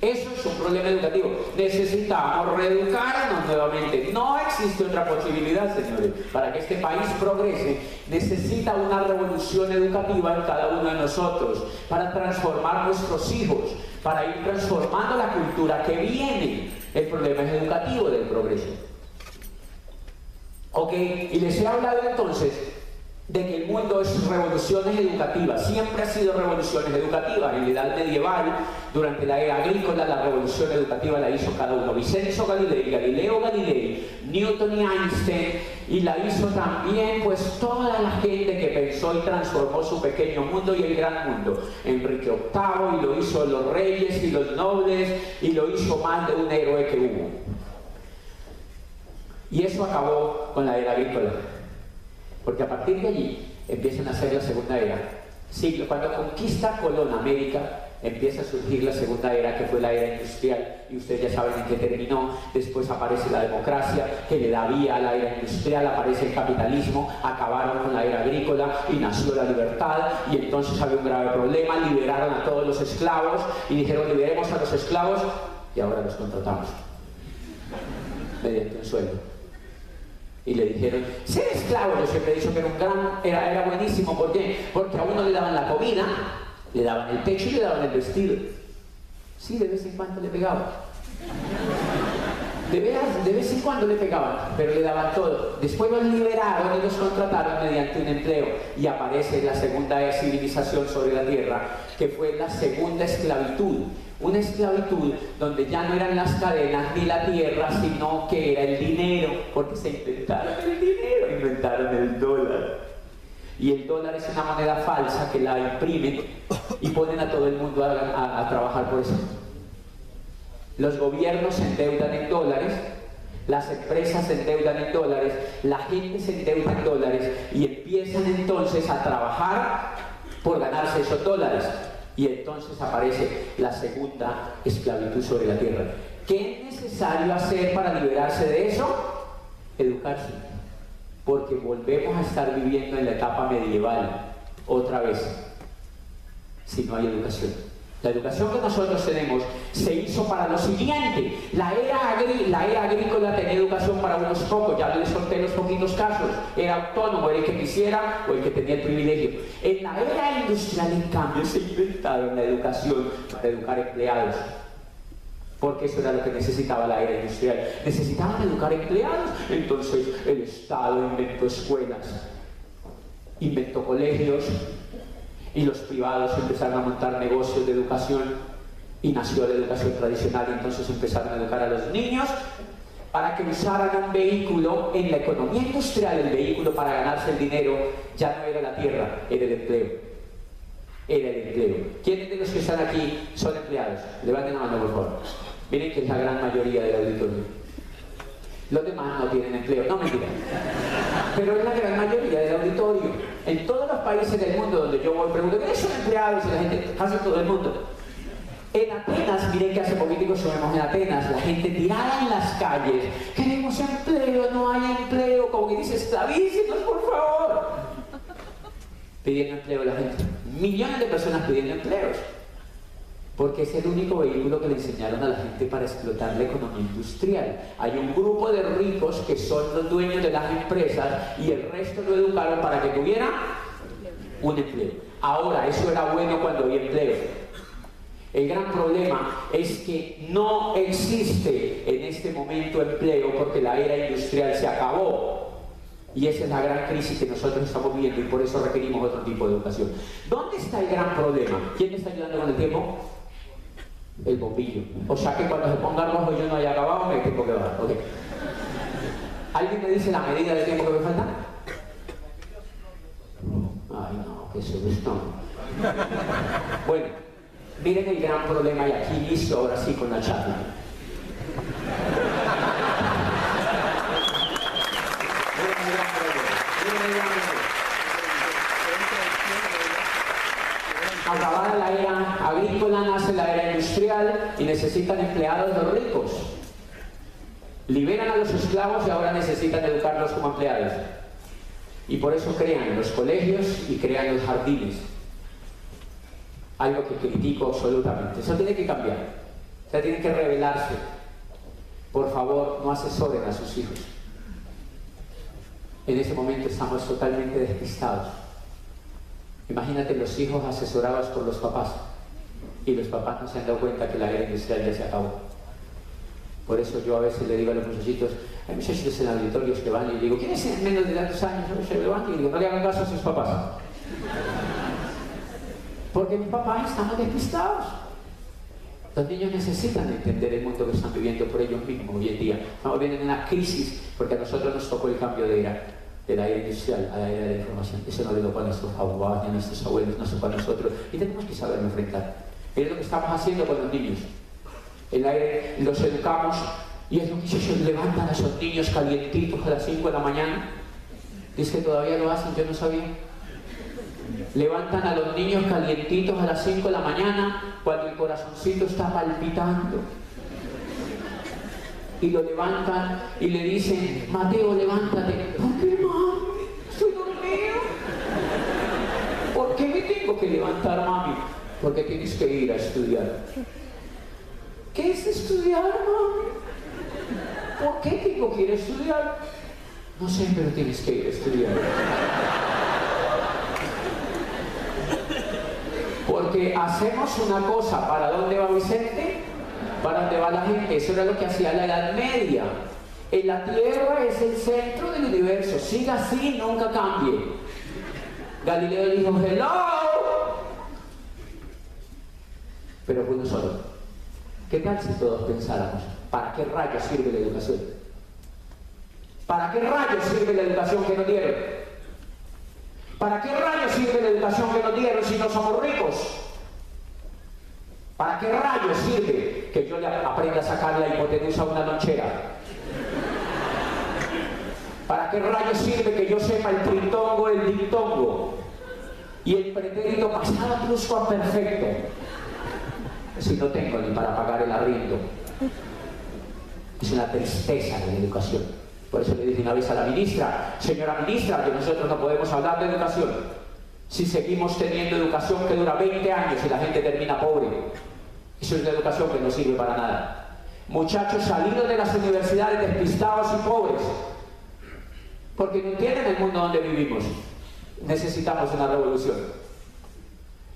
Eso es un problema educativo. Necesitamos reeducarnos nuevamente. No existe otra posibilidad, señores. Para que este país progrese, necesita una revolución educativa en cada uno de nosotros, para transformar nuestros hijos, para ir transformando la cultura que viene. El problema es educativo del progreso. Ok, y les he hablado entonces de que el mundo es revoluciones educativas, siempre ha sido revoluciones educativas. En la edad medieval, durante la era agrícola, la revolución educativa la hizo cada uno. Vicenzo Galilei, Galileo Galilei, Newton y Einstein, y la hizo también pues toda la gente que pensó y transformó su pequeño mundo y el gran mundo. Enrique VIII, y lo hizo los reyes y los nobles, y lo hizo más de un héroe que hubo. Y eso acabó con la era agrícola. Porque a partir de allí empiezan a ser la segunda era. Cuando conquista Colón América, empieza a surgir la segunda era, que fue la era industrial, y ustedes ya saben en qué terminó. Después aparece la democracia, que le da vía a la era industrial, aparece el capitalismo, acabaron con la era agrícola y nació la libertad, y entonces había un grave problema, liberaron a todos los esclavos y dijeron liberemos a los esclavos y ahora los contratamos mediante un sueldo y le dijeron, ser esclavo, yo siempre he dicho que era, un gran, era, buenísimo, ¿por qué? Porque a uno le daban la comida, le daban el techo y le daban el vestido. Sí, de vez en cuando le pegaban. De, de vez en cuando le pegaban, pero le daban todo. Después los liberaron y los contrataron mediante un empleo. Y aparece la segunda civilización sobre la tierra, que fue la segunda esclavitud una esclavitud donde ya no eran las cadenas ni la tierra, sino que era el dinero, porque se inventaron el dinero, inventaron el dólar. Y el dólar es una moneda falsa que la imprimen y ponen a todo el mundo a, trabajar por eso. Los gobiernos se endeudan en dólares, las empresas se endeudan en dólares, la gente se endeuda en dólares y empiezan entonces a trabajar por ganarse esos dólares. Y entonces aparece la segunda esclavitud sobre la tierra. ¿Qué es necesario hacer para liberarse de eso? Educarse. Porque volvemos a estar viviendo en la etapa medieval otra vez si no hay educación. La educación que nosotros tenemos se hizo para lo siguiente. La era, la era agrícola tenía educación para unos pocos, ya les conté los poquitos casos. Era autónomo, el que quisiera o el que tenía el privilegio. En la era industrial, en cambio, se inventaron la educación para educar empleados. Porque eso era lo que necesitaba la era industrial. Necesitaban educar empleados. Entonces el Estado inventó escuelas, inventó colegios, y los privados empezaron a montar negocios de educación y nació la educación tradicional y entonces empezaron a educar a los niños para que usaran un vehículo en la economía industrial, el vehículo para ganarse el dinero ya no era la tierra, era el empleo. Era el empleo. ¿Quiénes de los que están aquí son empleados? Levanten la mano, por favor. Miren que es la gran mayoría del auditorio. Los demás no tienen empleo. No, mentira. Pero es la gran mayoría del auditorio. En todos los países del mundo donde yo voy, pregunto, ¿qué son empleados? Y la gente, casi todo el mundo. En Atenas, miren que hace poquito estuvimos en Atenas, la gente tirada en las calles, queremos empleo, no hay empleo, como que dice, esclavícenos, por favor. Pidiendo empleo la gente. Millones de personas pidiendo empleos porque es el único vehículo que le enseñaron a la gente para explotar la economía industrial. Hay un grupo de ricos que son los dueños de las empresas y el resto lo educaron para que tuviera un empleo. Ahora, eso era bueno cuando había empleo. El gran problema es que no existe en este momento empleo porque la era industrial se acabó. Y esa es la gran crisis que nosotros estamos viviendo y por eso requerimos otro tipo de educación. ¿Dónde está el gran problema? ¿Quién me está ayudando con el tiempo? El bombillo. O sea que cuando se ponga rojo yo no haya acabado, me tengo que bajar. Okay. ¿Alguien me dice la medida de tiempo que me falta? Ay, no, qué susto. Bueno, miren el gran problema y aquí listo ahora sí con la charla. Acabada la era agrícola, nace y necesitan empleados los ricos. Liberan a los esclavos y ahora necesitan educarlos como empleados. Y por eso crean los colegios y crean los jardines. Algo que critico absolutamente. Eso tiene que cambiar. O sea, tiene que revelarse. Por favor, no asesoren a sus hijos. En ese momento estamos totalmente despistados. Imagínate los hijos asesorados por los papás y los papás no se han dado cuenta que la era industrial ya se acabó. Por eso yo a veces le digo a los muchachitos, hay muchachitos en auditorios que van y digo, ¿quién es en menos de tantos años? Se levantan y digo, no le hagan caso a sus papás. Porque mis papás estamos despistados. Los niños necesitan entender el mundo que están viviendo por ellos mismos hoy en día. Estamos viviendo en una crisis porque a nosotros nos tocó el cambio de era, de la era industrial a la era de la información. Eso no le tocó a nuestros abuelos ni a nuestros abuelos, no tocó a nosotros. Y tenemos que saber enfrentar. Es lo que estamos haciendo con los niños el aire, los educamos y es lo que ellos levantan a esos niños calientitos a las 5 de la mañana. Dice que todavía lo hacen, yo no sabía. Levantan a los niños calientitos a las 5 de la mañana cuando el corazoncito está palpitando. Y lo levantan y le dicen, Mateo, levántate. ¿Por qué, mami? Estoy dormido. ¿Por qué me tengo que levantar, mami? Porque tienes que ir a estudiar. ¿Qué es estudiar, mami? ¿Por qué tengo que estudiar? No sé, pero tienes que ir a estudiar. Porque hacemos una cosa, ¿para dónde va Vicente? ¿Para dónde va la gente? Eso era lo que hacía la Edad Media. En la Tierra es el centro del universo. Siga así, nunca cambie. Galileo dijo, hello. Pero fue uno solo. ¿Qué tal si todos pensáramos, ¿para qué rayos sirve la educación? ¿Para qué rayos sirve la educación que nos dieron? ¿Para qué rayos sirve la educación que nos dieron si no somos ricos? ¿Para qué rayos sirve que yo le aprenda a sacar la hipotenusa a una lonchera? ¿Para qué rayos sirve que yo sepa el tritongo, el dictongo y el pretérito pasado perfecto? Si no tengo ni para pagar el arriendo. Es una tristeza de la educación. Por eso le dije una vez a la ministra, señora ministra, que nosotros no podemos hablar de educación si seguimos teniendo educación que dura 20 años y la gente termina pobre. Eso es la educación que no sirve para nada. Muchachos salidos de las universidades despistados y pobres, porque no entienden el mundo donde vivimos. Necesitamos una revolución.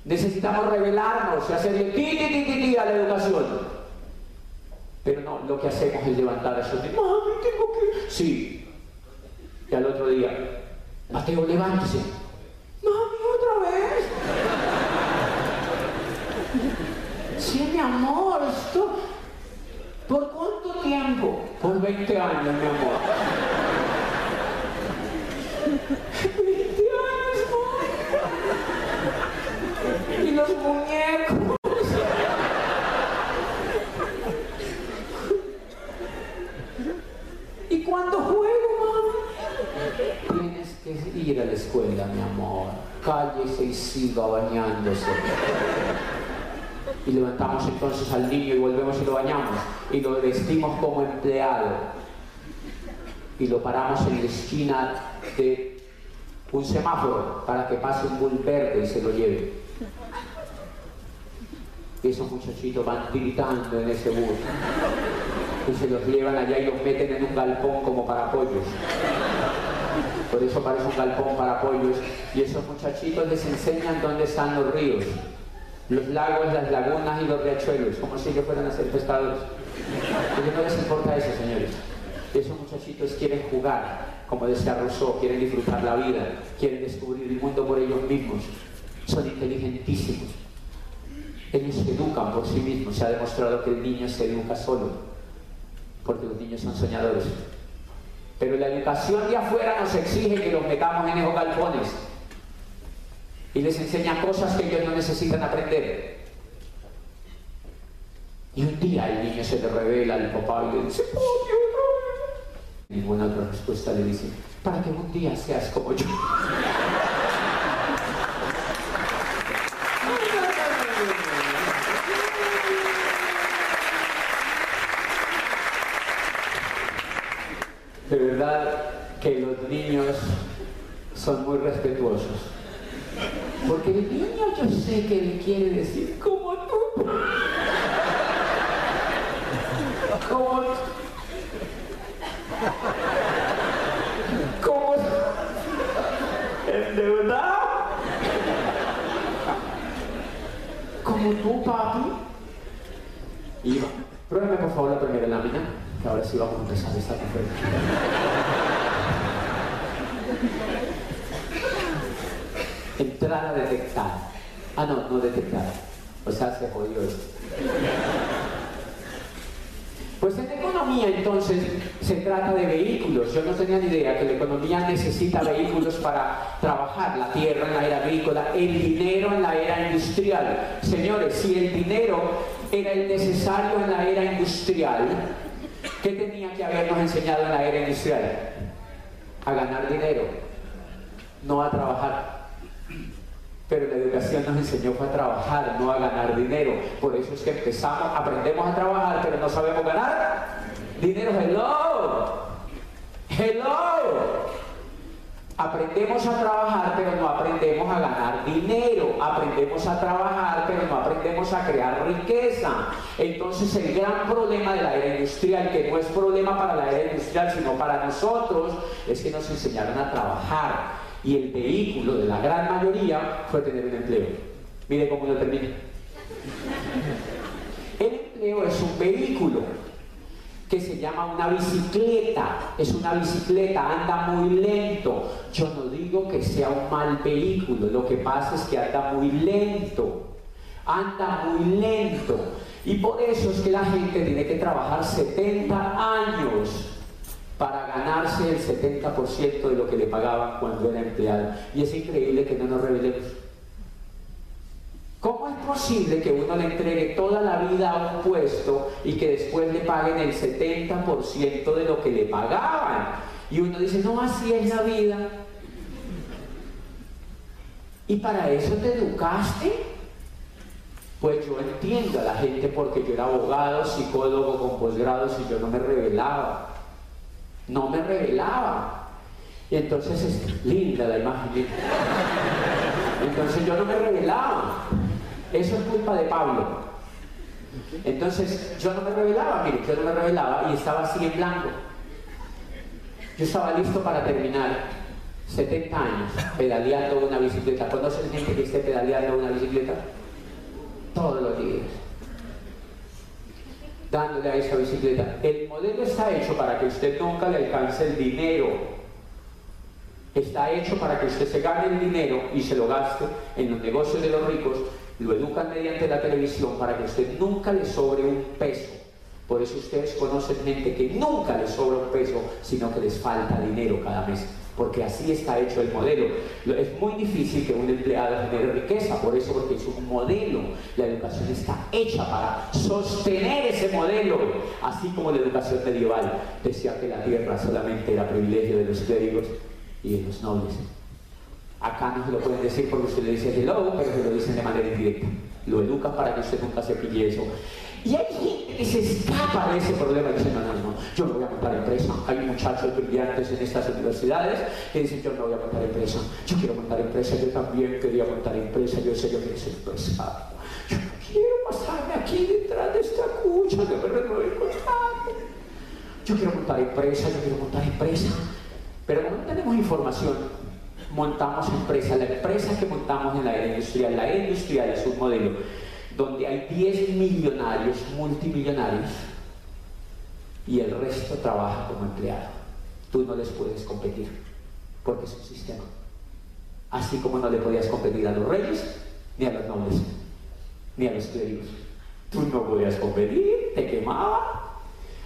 Necesitamos revelarnos y hacerle ti, ti, ti, ti, a la educación. Pero no, lo que hacemos es levantar a esos niños. Mami, tengo que. Sí. Y al otro día, Mateo, levántese. Mami, otra vez. Sí, mi amor, esto. ¿Por cuánto tiempo? Por 20 años, mi amor. los muñecos. ¿Y cuando juego, mamá? Tienes que ir a la escuela, mi amor. Cállese y siga bañándose. Y levantamos entonces al niño y volvemos y lo bañamos. Y lo vestimos como empleado. Y lo paramos en la esquina de un semáforo para que pase un bull verde y se lo lleve esos muchachitos van tiritando en ese bus. Y se los llevan allá y los meten en un galpón como para pollos. Por eso parece un galpón para pollos. Y esos muchachitos les enseñan dónde están los ríos, los lagos, las lagunas y los riachuelos, como si ellos fueran a ser pescadores. A no les importa eso, señores. Esos muchachitos quieren jugar, como decía Rousseau, quieren disfrutar la vida, quieren descubrir el mundo por ellos mismos. Son inteligentísimos Ellos se educan por sí mismos. Se ha demostrado que el niño se educa solo, porque los niños son soñadores. Pero la educación de afuera nos exige que los metamos en esos galpones y les enseña cosas que ellos no necesitan aprender. Y un día el niño se le revela al papá y le dice, oh, Dios, Ninguna otra respuesta le dice, para que un día seas como yo. Verdad que los niños son muy respetuosos. Porque el niño yo sé que le quiere decir como tú. Como Como ¿En verdad? Como tú, papi. Y pruébeme por favor la primera lámina, ahora sí vamos a empezar esta conferencia. Entrar a detectar. Ah, no, no detectar. O sea, se jodió esto. Pues en economía entonces se trata de vehículos. Yo no tenía ni idea que la economía necesita vehículos para trabajar. La tierra en la era agrícola, el dinero en la era industrial. Señores, si el dinero era el necesario en la era industrial, ¿qué tenía que habernos enseñado en la era industrial? A ganar dinero, no a trabajar. Pero la educación nos enseñó a trabajar, no a ganar dinero. Por eso es que empezamos, aprendemos a trabajar, pero no sabemos ganar dinero. Hello. Hello. Aprendemos a trabajar, pero no aprendemos a ganar dinero. Aprendemos a trabajar, pero no aprendemos a crear riqueza. Entonces el gran problema de la era industrial, que no es problema para la era industrial, sino para nosotros, es que nos enseñaron a trabajar y el vehículo de la gran mayoría fue tener un empleo. Mire cómo lo termina. El empleo es un vehículo que se llama una bicicleta. Es una bicicleta, anda muy lento. Yo no digo que sea un mal vehículo, lo que pasa es que anda muy lento. Anda muy lento. Y por eso es que la gente tiene que trabajar 70 años para ganarse el 70% de lo que le pagaban cuando era empleado. Y es increíble que no nos revelemos. ¿Cómo es posible que uno le entregue toda la vida a un puesto y que después le paguen el 70% de lo que le pagaban? Y uno dice, no, así es la vida. ¿Y para eso te educaste? Pues yo entiendo a la gente porque yo era abogado, psicólogo con posgrados y yo no me revelaba no me revelaba. Y entonces es linda la imagen. Entonces yo no me revelaba. Eso es culpa de Pablo. Entonces yo no me revelaba, mire, yo no me revelaba y estaba así en blanco. Yo estaba listo para terminar. 70 años pedaleando una bicicleta. ¿Conocen gente que esté pedaleando una bicicleta? Todos los días dándole a esa bicicleta. El modelo está hecho para que usted nunca le alcance el dinero. Está hecho para que usted se gane el dinero y se lo gaste en los negocios de los ricos. Lo educan mediante la televisión para que usted nunca le sobre un peso. Por eso ustedes conocen gente que nunca le sobra un peso, sino que les falta dinero cada mes porque así está hecho el modelo. Es muy difícil que un empleado genere riqueza, por eso porque es un modelo. La educación está hecha para sostener ese modelo, así como la educación medieval decía que la tierra solamente era privilegio de los clérigos y de los nobles. Acá no se lo pueden decir porque usted le dice hello, pero se lo dicen de manera indirecta. Lo educan para que usted nunca se pille eso. Y hay gente que se escapa de ese problema y dice, no, no, no, yo no voy a montar empresa. Hay muchachos brillantes en estas universidades que dicen, yo no voy a montar empresa. Yo quiero montar empresa, yo también quería montar empresa, yo sé, yo quiero ser empresario. Yo no quiero pasarme aquí detrás de esta cucha que me renueve Yo quiero montar empresa, yo quiero montar empresa. Pero no tenemos información, montamos empresa. La empresa que montamos en la era industrial, la era industrial es un modelo donde hay 10 millonarios, multimillonarios, y el resto trabaja como empleado. Tú no les puedes competir, porque es un sistema. Así como no le podías competir a los reyes ni a los nobles. ni a los clérigos. Tú no podías competir, te quemaba.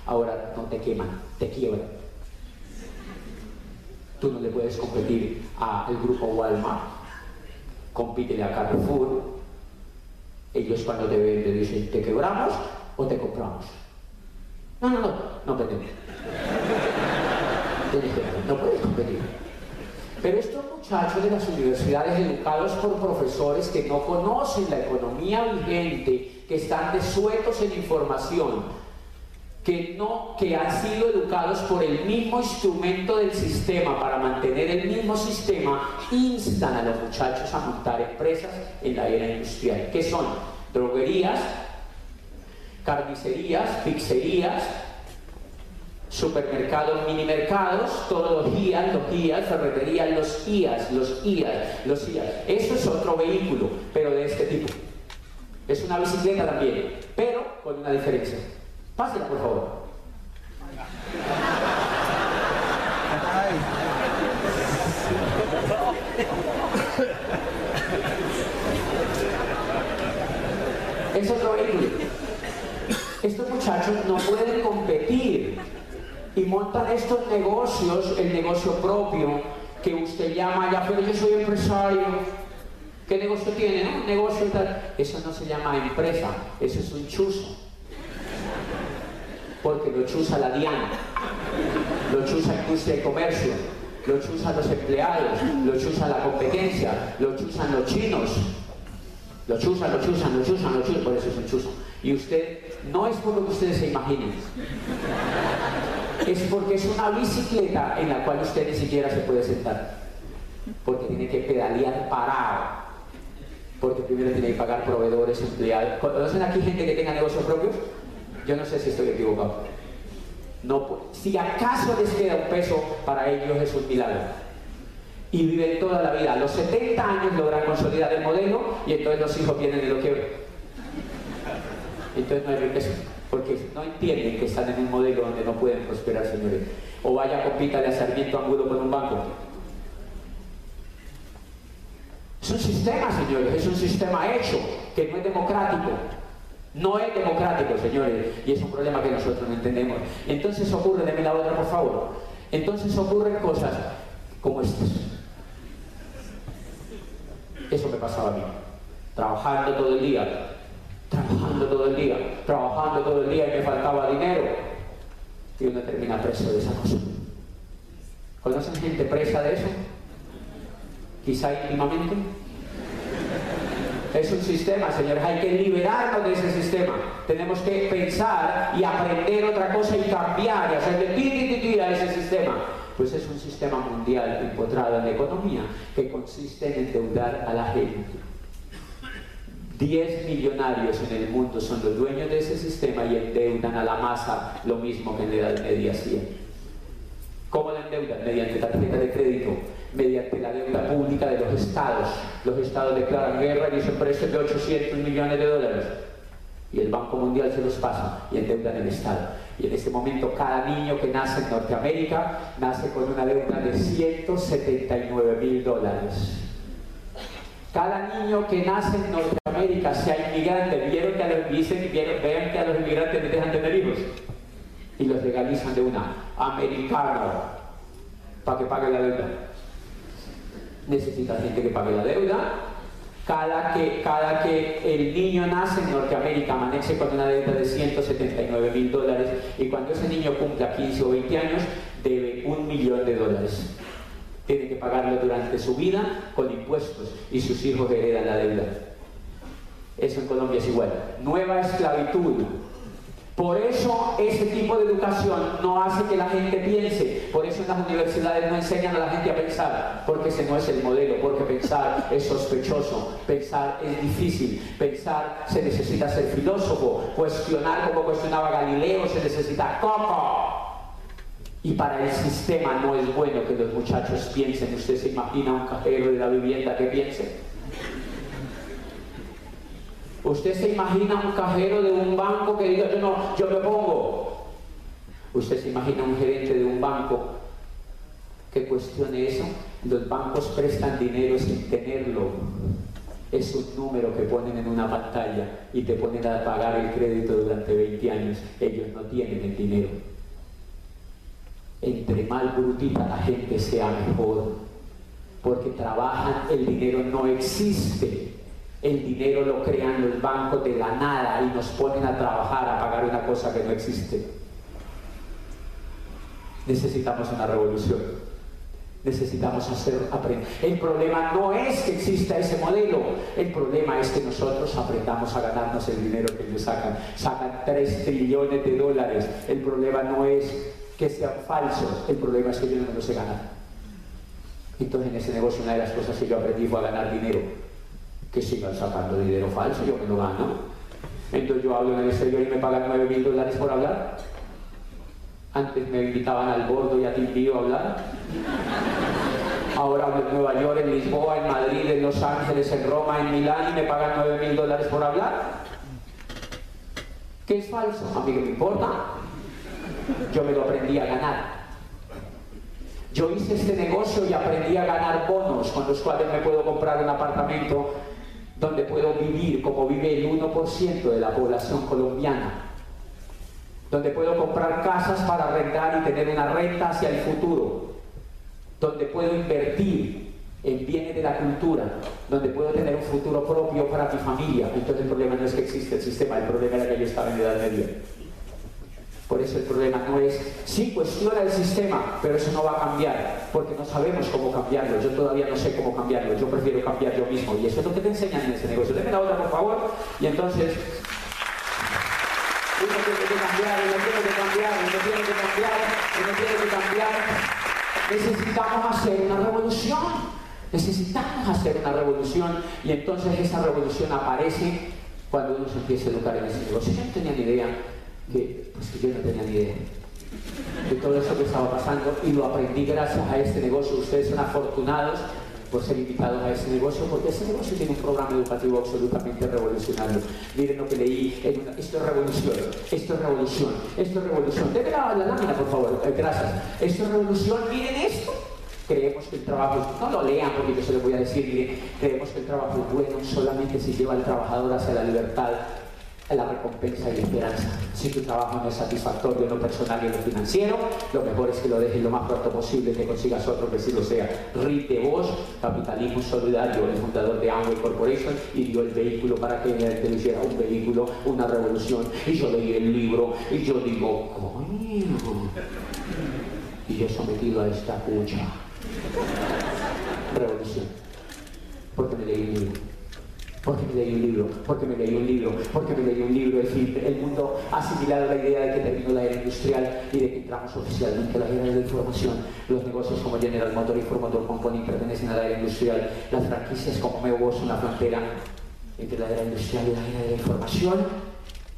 Ahora no te queman, te quiebran. Tú no le puedes competir al grupo Walmart, compítele a Carrefour. Ellos cuando te ven te dicen, ¿te quebramos o te compramos? No, no, no, no pretendo. no puedes competir. Pero estos muchachos de las universidades educados por profesores que no conocen la economía vigente, que están desuetos en información, que, no, que han sido educados por el mismo instrumento del sistema para mantener el mismo sistema, instan a los muchachos a montar empresas en la era industrial, que son droguerías, carnicerías, pizzerías, supermercados, mini mercados, todos los guías, los guías, ferreterías, los IAS, los IAS, los IAS. Eso es otro vehículo, pero de este tipo. Es una bicicleta también, pero con una diferencia. Pásela, por favor. Es otro vehículo. Estos muchachos no pueden competir y montan estos negocios, el negocio propio, que usted llama ya, pero yo soy empresario. ¿Qué negocio tiene? Un negocio tal. Eso no se llama empresa, eso es un chuzo. Porque lo chuza la DIAN, lo chuza industria y comercio, lo chuzan los empleados, lo chuza la competencia, lo chuzan los chinos. Lo chuzan, lo chuzan, lo chuzan, lo chuzan, por eso es un chuzo. Y usted, no es por que ustedes se imaginen es porque es una bicicleta en la cual usted ni siquiera se puede sentar. Porque tiene que pedalear parado. Porque primero tiene que pagar proveedores, empleados. ¿Conocen aquí gente que tenga negocios propios? Yo no sé si estoy equivocado. No, si acaso les queda un peso, para ellos es un milagro. Y viven toda la vida. A los 70 años logran consolidar el modelo y entonces los hijos vienen y lo quiebran. Entonces no hay riqueza porque no entienden que están en un modelo donde no pueden prosperar, señores. O vaya, compítale a Sarmiento Angulo con un banco. Es un sistema, señores, es un sistema hecho, que no es democrático. No es democrático, señores, y es un problema que nosotros no entendemos. Entonces ocurre, deme la otra, por favor. Entonces ocurren cosas como estas. Eso me pasaba a mí, trabajando todo el día, trabajando todo el día, trabajando todo el día y me faltaba dinero. Y uno termina preso de esa cosa. ¿Conocen gente presa de eso? Quizá íntimamente. Es un sistema, señores, hay que liberarnos de ese sistema. Tenemos que pensar y aprender otra cosa y cambiar y hacerle ti, a ese sistema. Pues es un sistema mundial empotrado en la economía que consiste en endeudar a la gente 10 millonarios en el mundo son los dueños de ese sistema y endeudan a la masa lo mismo que en la Edad Media hacían. ¿Cómo la endeudan? Mediante tarjeta de crédito, mediante la deuda pública de los estados. Los estados declaran guerra y dicen precios de 800 millones de dólares. Y el Banco Mundial se los pasa y endeudan el Estado. Y en este momento cada niño que nace en Norteamérica nace con una deuda de 179 mil dólares. Cada niño que nace en Norteamérica, sea inmigrante, vieron que a los, dicen, vieron, vean que a los inmigrantes les dejan tener hijos y los legalizan de una americana para que pague la deuda. Necesita gente que pague la deuda. Cada que, cada que el niño nace en Norteamérica amanece con una deuda de 179 mil dólares y cuando ese niño cumpla 15 o 20 años debe un millón de dólares tiene que pagarlo durante su vida con impuestos y sus hijos heredan la deuda. Eso en Colombia es igual. Nueva esclavitud. Por eso ese tipo de educación no hace que la gente piense. Por eso en las universidades no enseñan a la gente a pensar. Porque ese no es el modelo. Porque pensar es sospechoso. Pensar es difícil. Pensar se necesita ser filósofo. Cuestionar como cuestionaba Galileo se necesita coco. Y para el sistema no es bueno que los muchachos piensen. ¿Usted se imagina un cajero de la vivienda que piense? ¿Usted se imagina un cajero de un banco que diga, yo no, yo me pongo? ¿Usted se imagina un gerente de un banco que cuestione eso? Los bancos prestan dinero sin tenerlo. es un número que ponen en una pantalla y te ponen a pagar el crédito durante 20 años. Ellos no tienen el dinero. Entre más brutita la gente sea mejor, porque trabajan, el dinero no existe. El dinero lo crean los bancos de la nada y nos ponen a trabajar a pagar una cosa que no existe. Necesitamos una revolución necesitamos hacer aprender. El problema no es que exista ese modelo, el problema es que nosotros aprendamos a ganarnos el dinero que ellos sacan. Sacan 3 trillones de dólares. El problema no es que sean falsos, el problema es que yo no lo sé ganar. Entonces en ese negocio una de las cosas que yo aprendí fue a ganar dinero. Que sigan sacando dinero falso, yo me lo gano. Entonces yo hablo en el exterior y me pagan 9 mil dólares por hablar. Antes me invitaban al bordo y a Timbío a hablar. Ahora hablo en Nueva York, en Lisboa, en Madrid, en Los Ángeles, en Roma, en Milán y me pagan 9 mil dólares por hablar. ¿Qué es falso? A mí que me importa. Yo me lo aprendí a ganar. Yo hice este negocio y aprendí a ganar bonos con los cuales me puedo comprar un apartamento donde puedo vivir como vive el 1% de la población colombiana donde puedo comprar casas para arrendar y tener una renta hacia el futuro, donde puedo invertir en bienes de la cultura, donde puedo tener un futuro propio para mi familia. Entonces el problema no es que existe el sistema, el problema era que yo estaba en edad media. Por eso el problema no es, sí, cuestiona el sistema, pero eso no va a cambiar, porque no sabemos cómo cambiarlo. Yo todavía no sé cómo cambiarlo, yo prefiero cambiar yo mismo. Y eso es lo que te enseñan en ese negocio. Deme la otra, por favor. Y entonces uno tiene que cambiar, uno tiene que cambiar, uno tiene que cambiar, uno tiene que cambiar. Necesitamos hacer una revolución. Necesitamos hacer una revolución y entonces esa revolución aparece cuando uno se empieza a educar en ese negocio. Yo no tenía ni idea, que, pues que yo no tenía ni idea de todo eso que estaba pasando y lo aprendí gracias a este negocio. Ustedes son afortunados por ser invitados a ese negocio, porque ese negocio tiene un programa educativo absolutamente revolucionario. Miren lo que leí, esto es revolución, esto es revolución, esto es revolución. Debe la, la lámina, por favor, eh, gracias. Esto es revolución, miren esto. Creemos que el trabajo, no lo lean porque yo se lo voy a decir, miren, creemos que el trabajo es bueno solamente si lleva al trabajador hacia la libertad la recompensa y la esperanza. Si tu trabajo no es satisfactorio en lo personal y en financiero, lo mejor es que lo dejes lo más pronto posible, que consigas otro que sí lo sea. Rite Bosch, Capitalismo Solidario, el fundador de Amway Corporation, y dio el vehículo para que él hiciera un vehículo, una revolución. Y yo leí el libro y yo digo, coño. Y yo sometido a esta cucha. Revolución. Porque me leí el libro porque me leí un libro, porque me leí un libro, porque me leí un libro. Es decir, el mundo ha asimilado la idea de que terminó la era industrial y de que entramos oficialmente a la era de la información. Los negocios como General Motor y Ford Motor Company pertenecen a la era industrial. Las franquicias como Meo son la frontera entre la era industrial y la era de la información.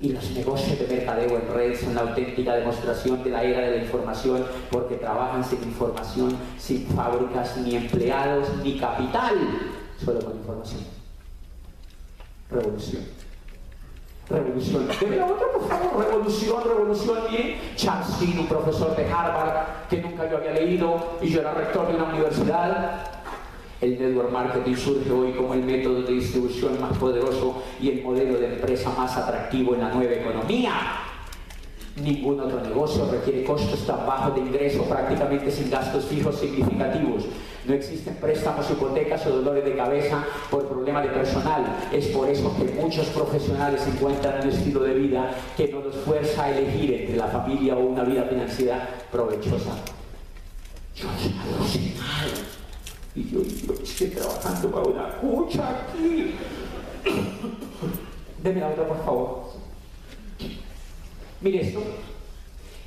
Y los negocios de mercadeo en red son la auténtica demostración de la era de la información porque trabajan sin información, sin fábricas, ni empleados, ni capital, solo con información revolución. Revolución. La otra, por favor. Revolución, revolución. Charles King, un profesor de Harvard que nunca yo había leído y yo era rector de una universidad. El network marketing surge hoy como el método de distribución más poderoso y el modelo de empresa más atractivo en la nueva economía. Ningún otro negocio requiere costos tan bajos de ingreso, prácticamente sin gastos fijos significativos. No existen préstamos, hipotecas o dolores de cabeza por problemas de personal. Es por eso que muchos profesionales encuentran un estilo de vida que no los fuerza a elegir entre la familia o una vida financiera provechosa. Yo soy alucinado. Y yo, yo estoy trabajando para una cucha aquí. Deme la otra, por favor. Mire esto.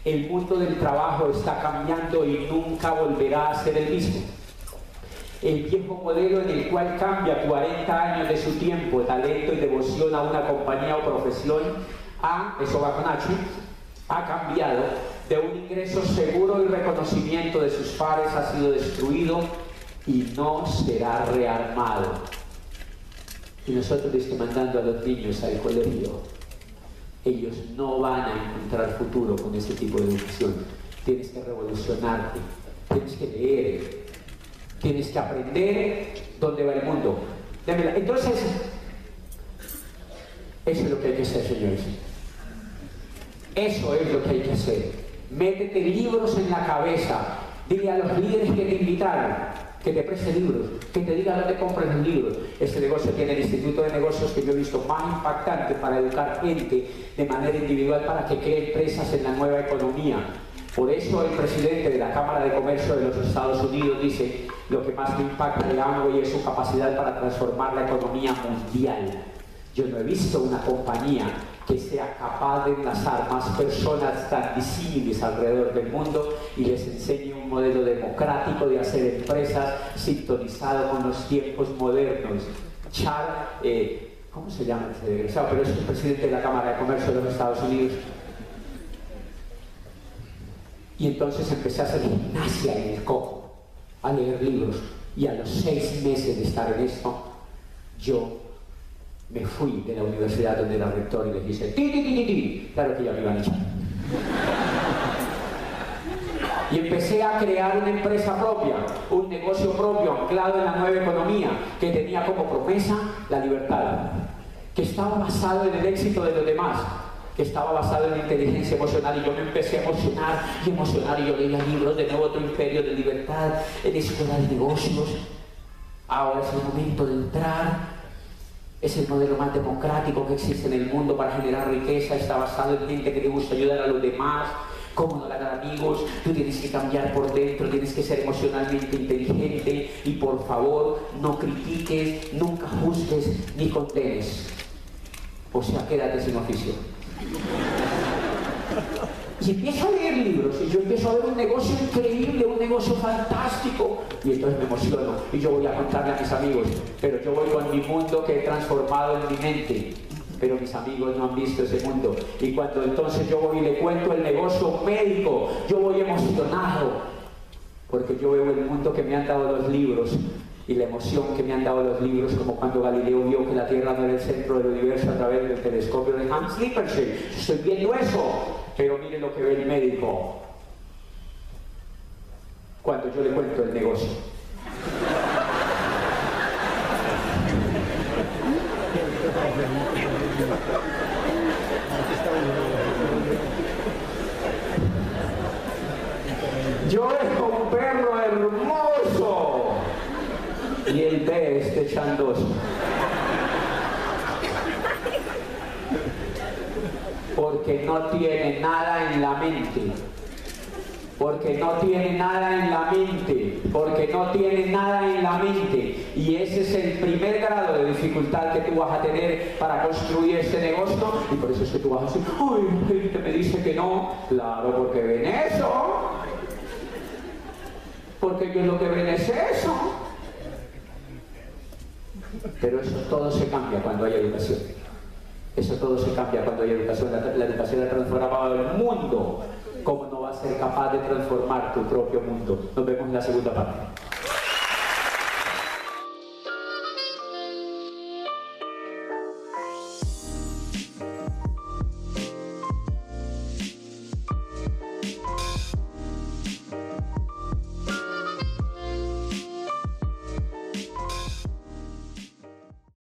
El mundo del trabajo está cambiando y nunca volverá a ser el mismo el viejo modelo en el cual cambia 40 años de su tiempo, talento y devoción a una compañía o profesión, a, eso va con H, ha cambiado de un ingreso seguro y reconocimiento de sus pares ha sido destruido y no será rearmado. Y nosotros estamos mandando a los niños al colegio. Ellos no van a encontrar futuro con este tipo de educación. Tienes que revolucionarte, tienes que leer, Tienes que aprender dónde va el mundo. Entonces, eso es lo que hay que hacer, señores. Eso es lo que hay que hacer. Métete libros en la cabeza. Dile a los líderes que te invitaron que te preste libros, que te diga dónde compras los libros. Este negocio tiene el Instituto de Negocios que yo he visto más impactante para educar gente de manera individual para que cree empresas en la nueva economía. Por eso el presidente de la Cámara de Comercio de los Estados Unidos dice, lo que más me impacta de Amway es su capacidad para transformar la economía mundial. Yo no he visto una compañía que sea capaz de enlazar más personas tan visibles alrededor del mundo y les enseñe un modelo democrático de hacer empresas sintonizado con los tiempos modernos. Char, eh, ¿cómo se llama ese desgraciado? Pero es el presidente de la Cámara de Comercio de los Estados Unidos. Y entonces empecé a hacer gimnasia en el coco, a leer libros. Y a los seis meses de estar en esto, yo me fui de la universidad donde era rector y les dije, ti, ti, ti, ti, claro que ya me iban a echar. Y empecé a crear una empresa propia, un negocio propio anclado en la nueva economía, que tenía como promesa la libertad, que estaba basado en el éxito de los demás, que estaba basado en inteligencia emocional y yo me empecé a emocionar y emocionar y yo leía libros de nuevo otro imperio de libertad en escuela de negocios. Ahora es el momento de entrar es el modelo más democrático que existe en el mundo para generar riqueza, está basado en gente que te gusta ayudar a los demás, cómo no ganar amigos, tú tienes que cambiar por dentro, tienes que ser emocionalmente inteligente y por favor no critiques, nunca juzgues ni condenes. O sea, quédate sin oficio. Y empiezo a leer libros y yo empiezo a ver un negocio increíble, un negocio fantástico. Y entonces me emociono y yo voy a contarle a mis amigos. Pero yo voy con mi mundo que he transformado en mi mente. Pero mis amigos no han visto ese mundo. Y cuando entonces yo voy y le cuento el negocio médico, yo voy emocionado. Porque yo veo el mundo que me han dado los libros y la emoción que me han dado los libros, como cuando Galileo vio que la Tierra no era el centro del universo a través del telescopio de Hans Lippershey. Estoy viendo eso. Pero mire lo que ve el médico cuando yo le cuento el negocio. Yo veo un perro hermoso y él ve este chandoso. porque no tiene nada en la mente. Porque no tiene nada en la mente, porque no tiene nada en la mente. Y ese es el primer grado de dificultad que tú vas a tener para construir este negocio. Y por eso es que tú vas a decir, ¡ay, gente me dice que no! Claro, porque ven eso. Porque ellos lo que ven es eso. Pero eso todo se cambia cuando hay educación. Eso todo se cambia cuando hay educación. La, educación ha transformado el mundo. ¿Cómo no va a ser capaz de transformar tu propio mundo? Nos vemos en la segunda parte.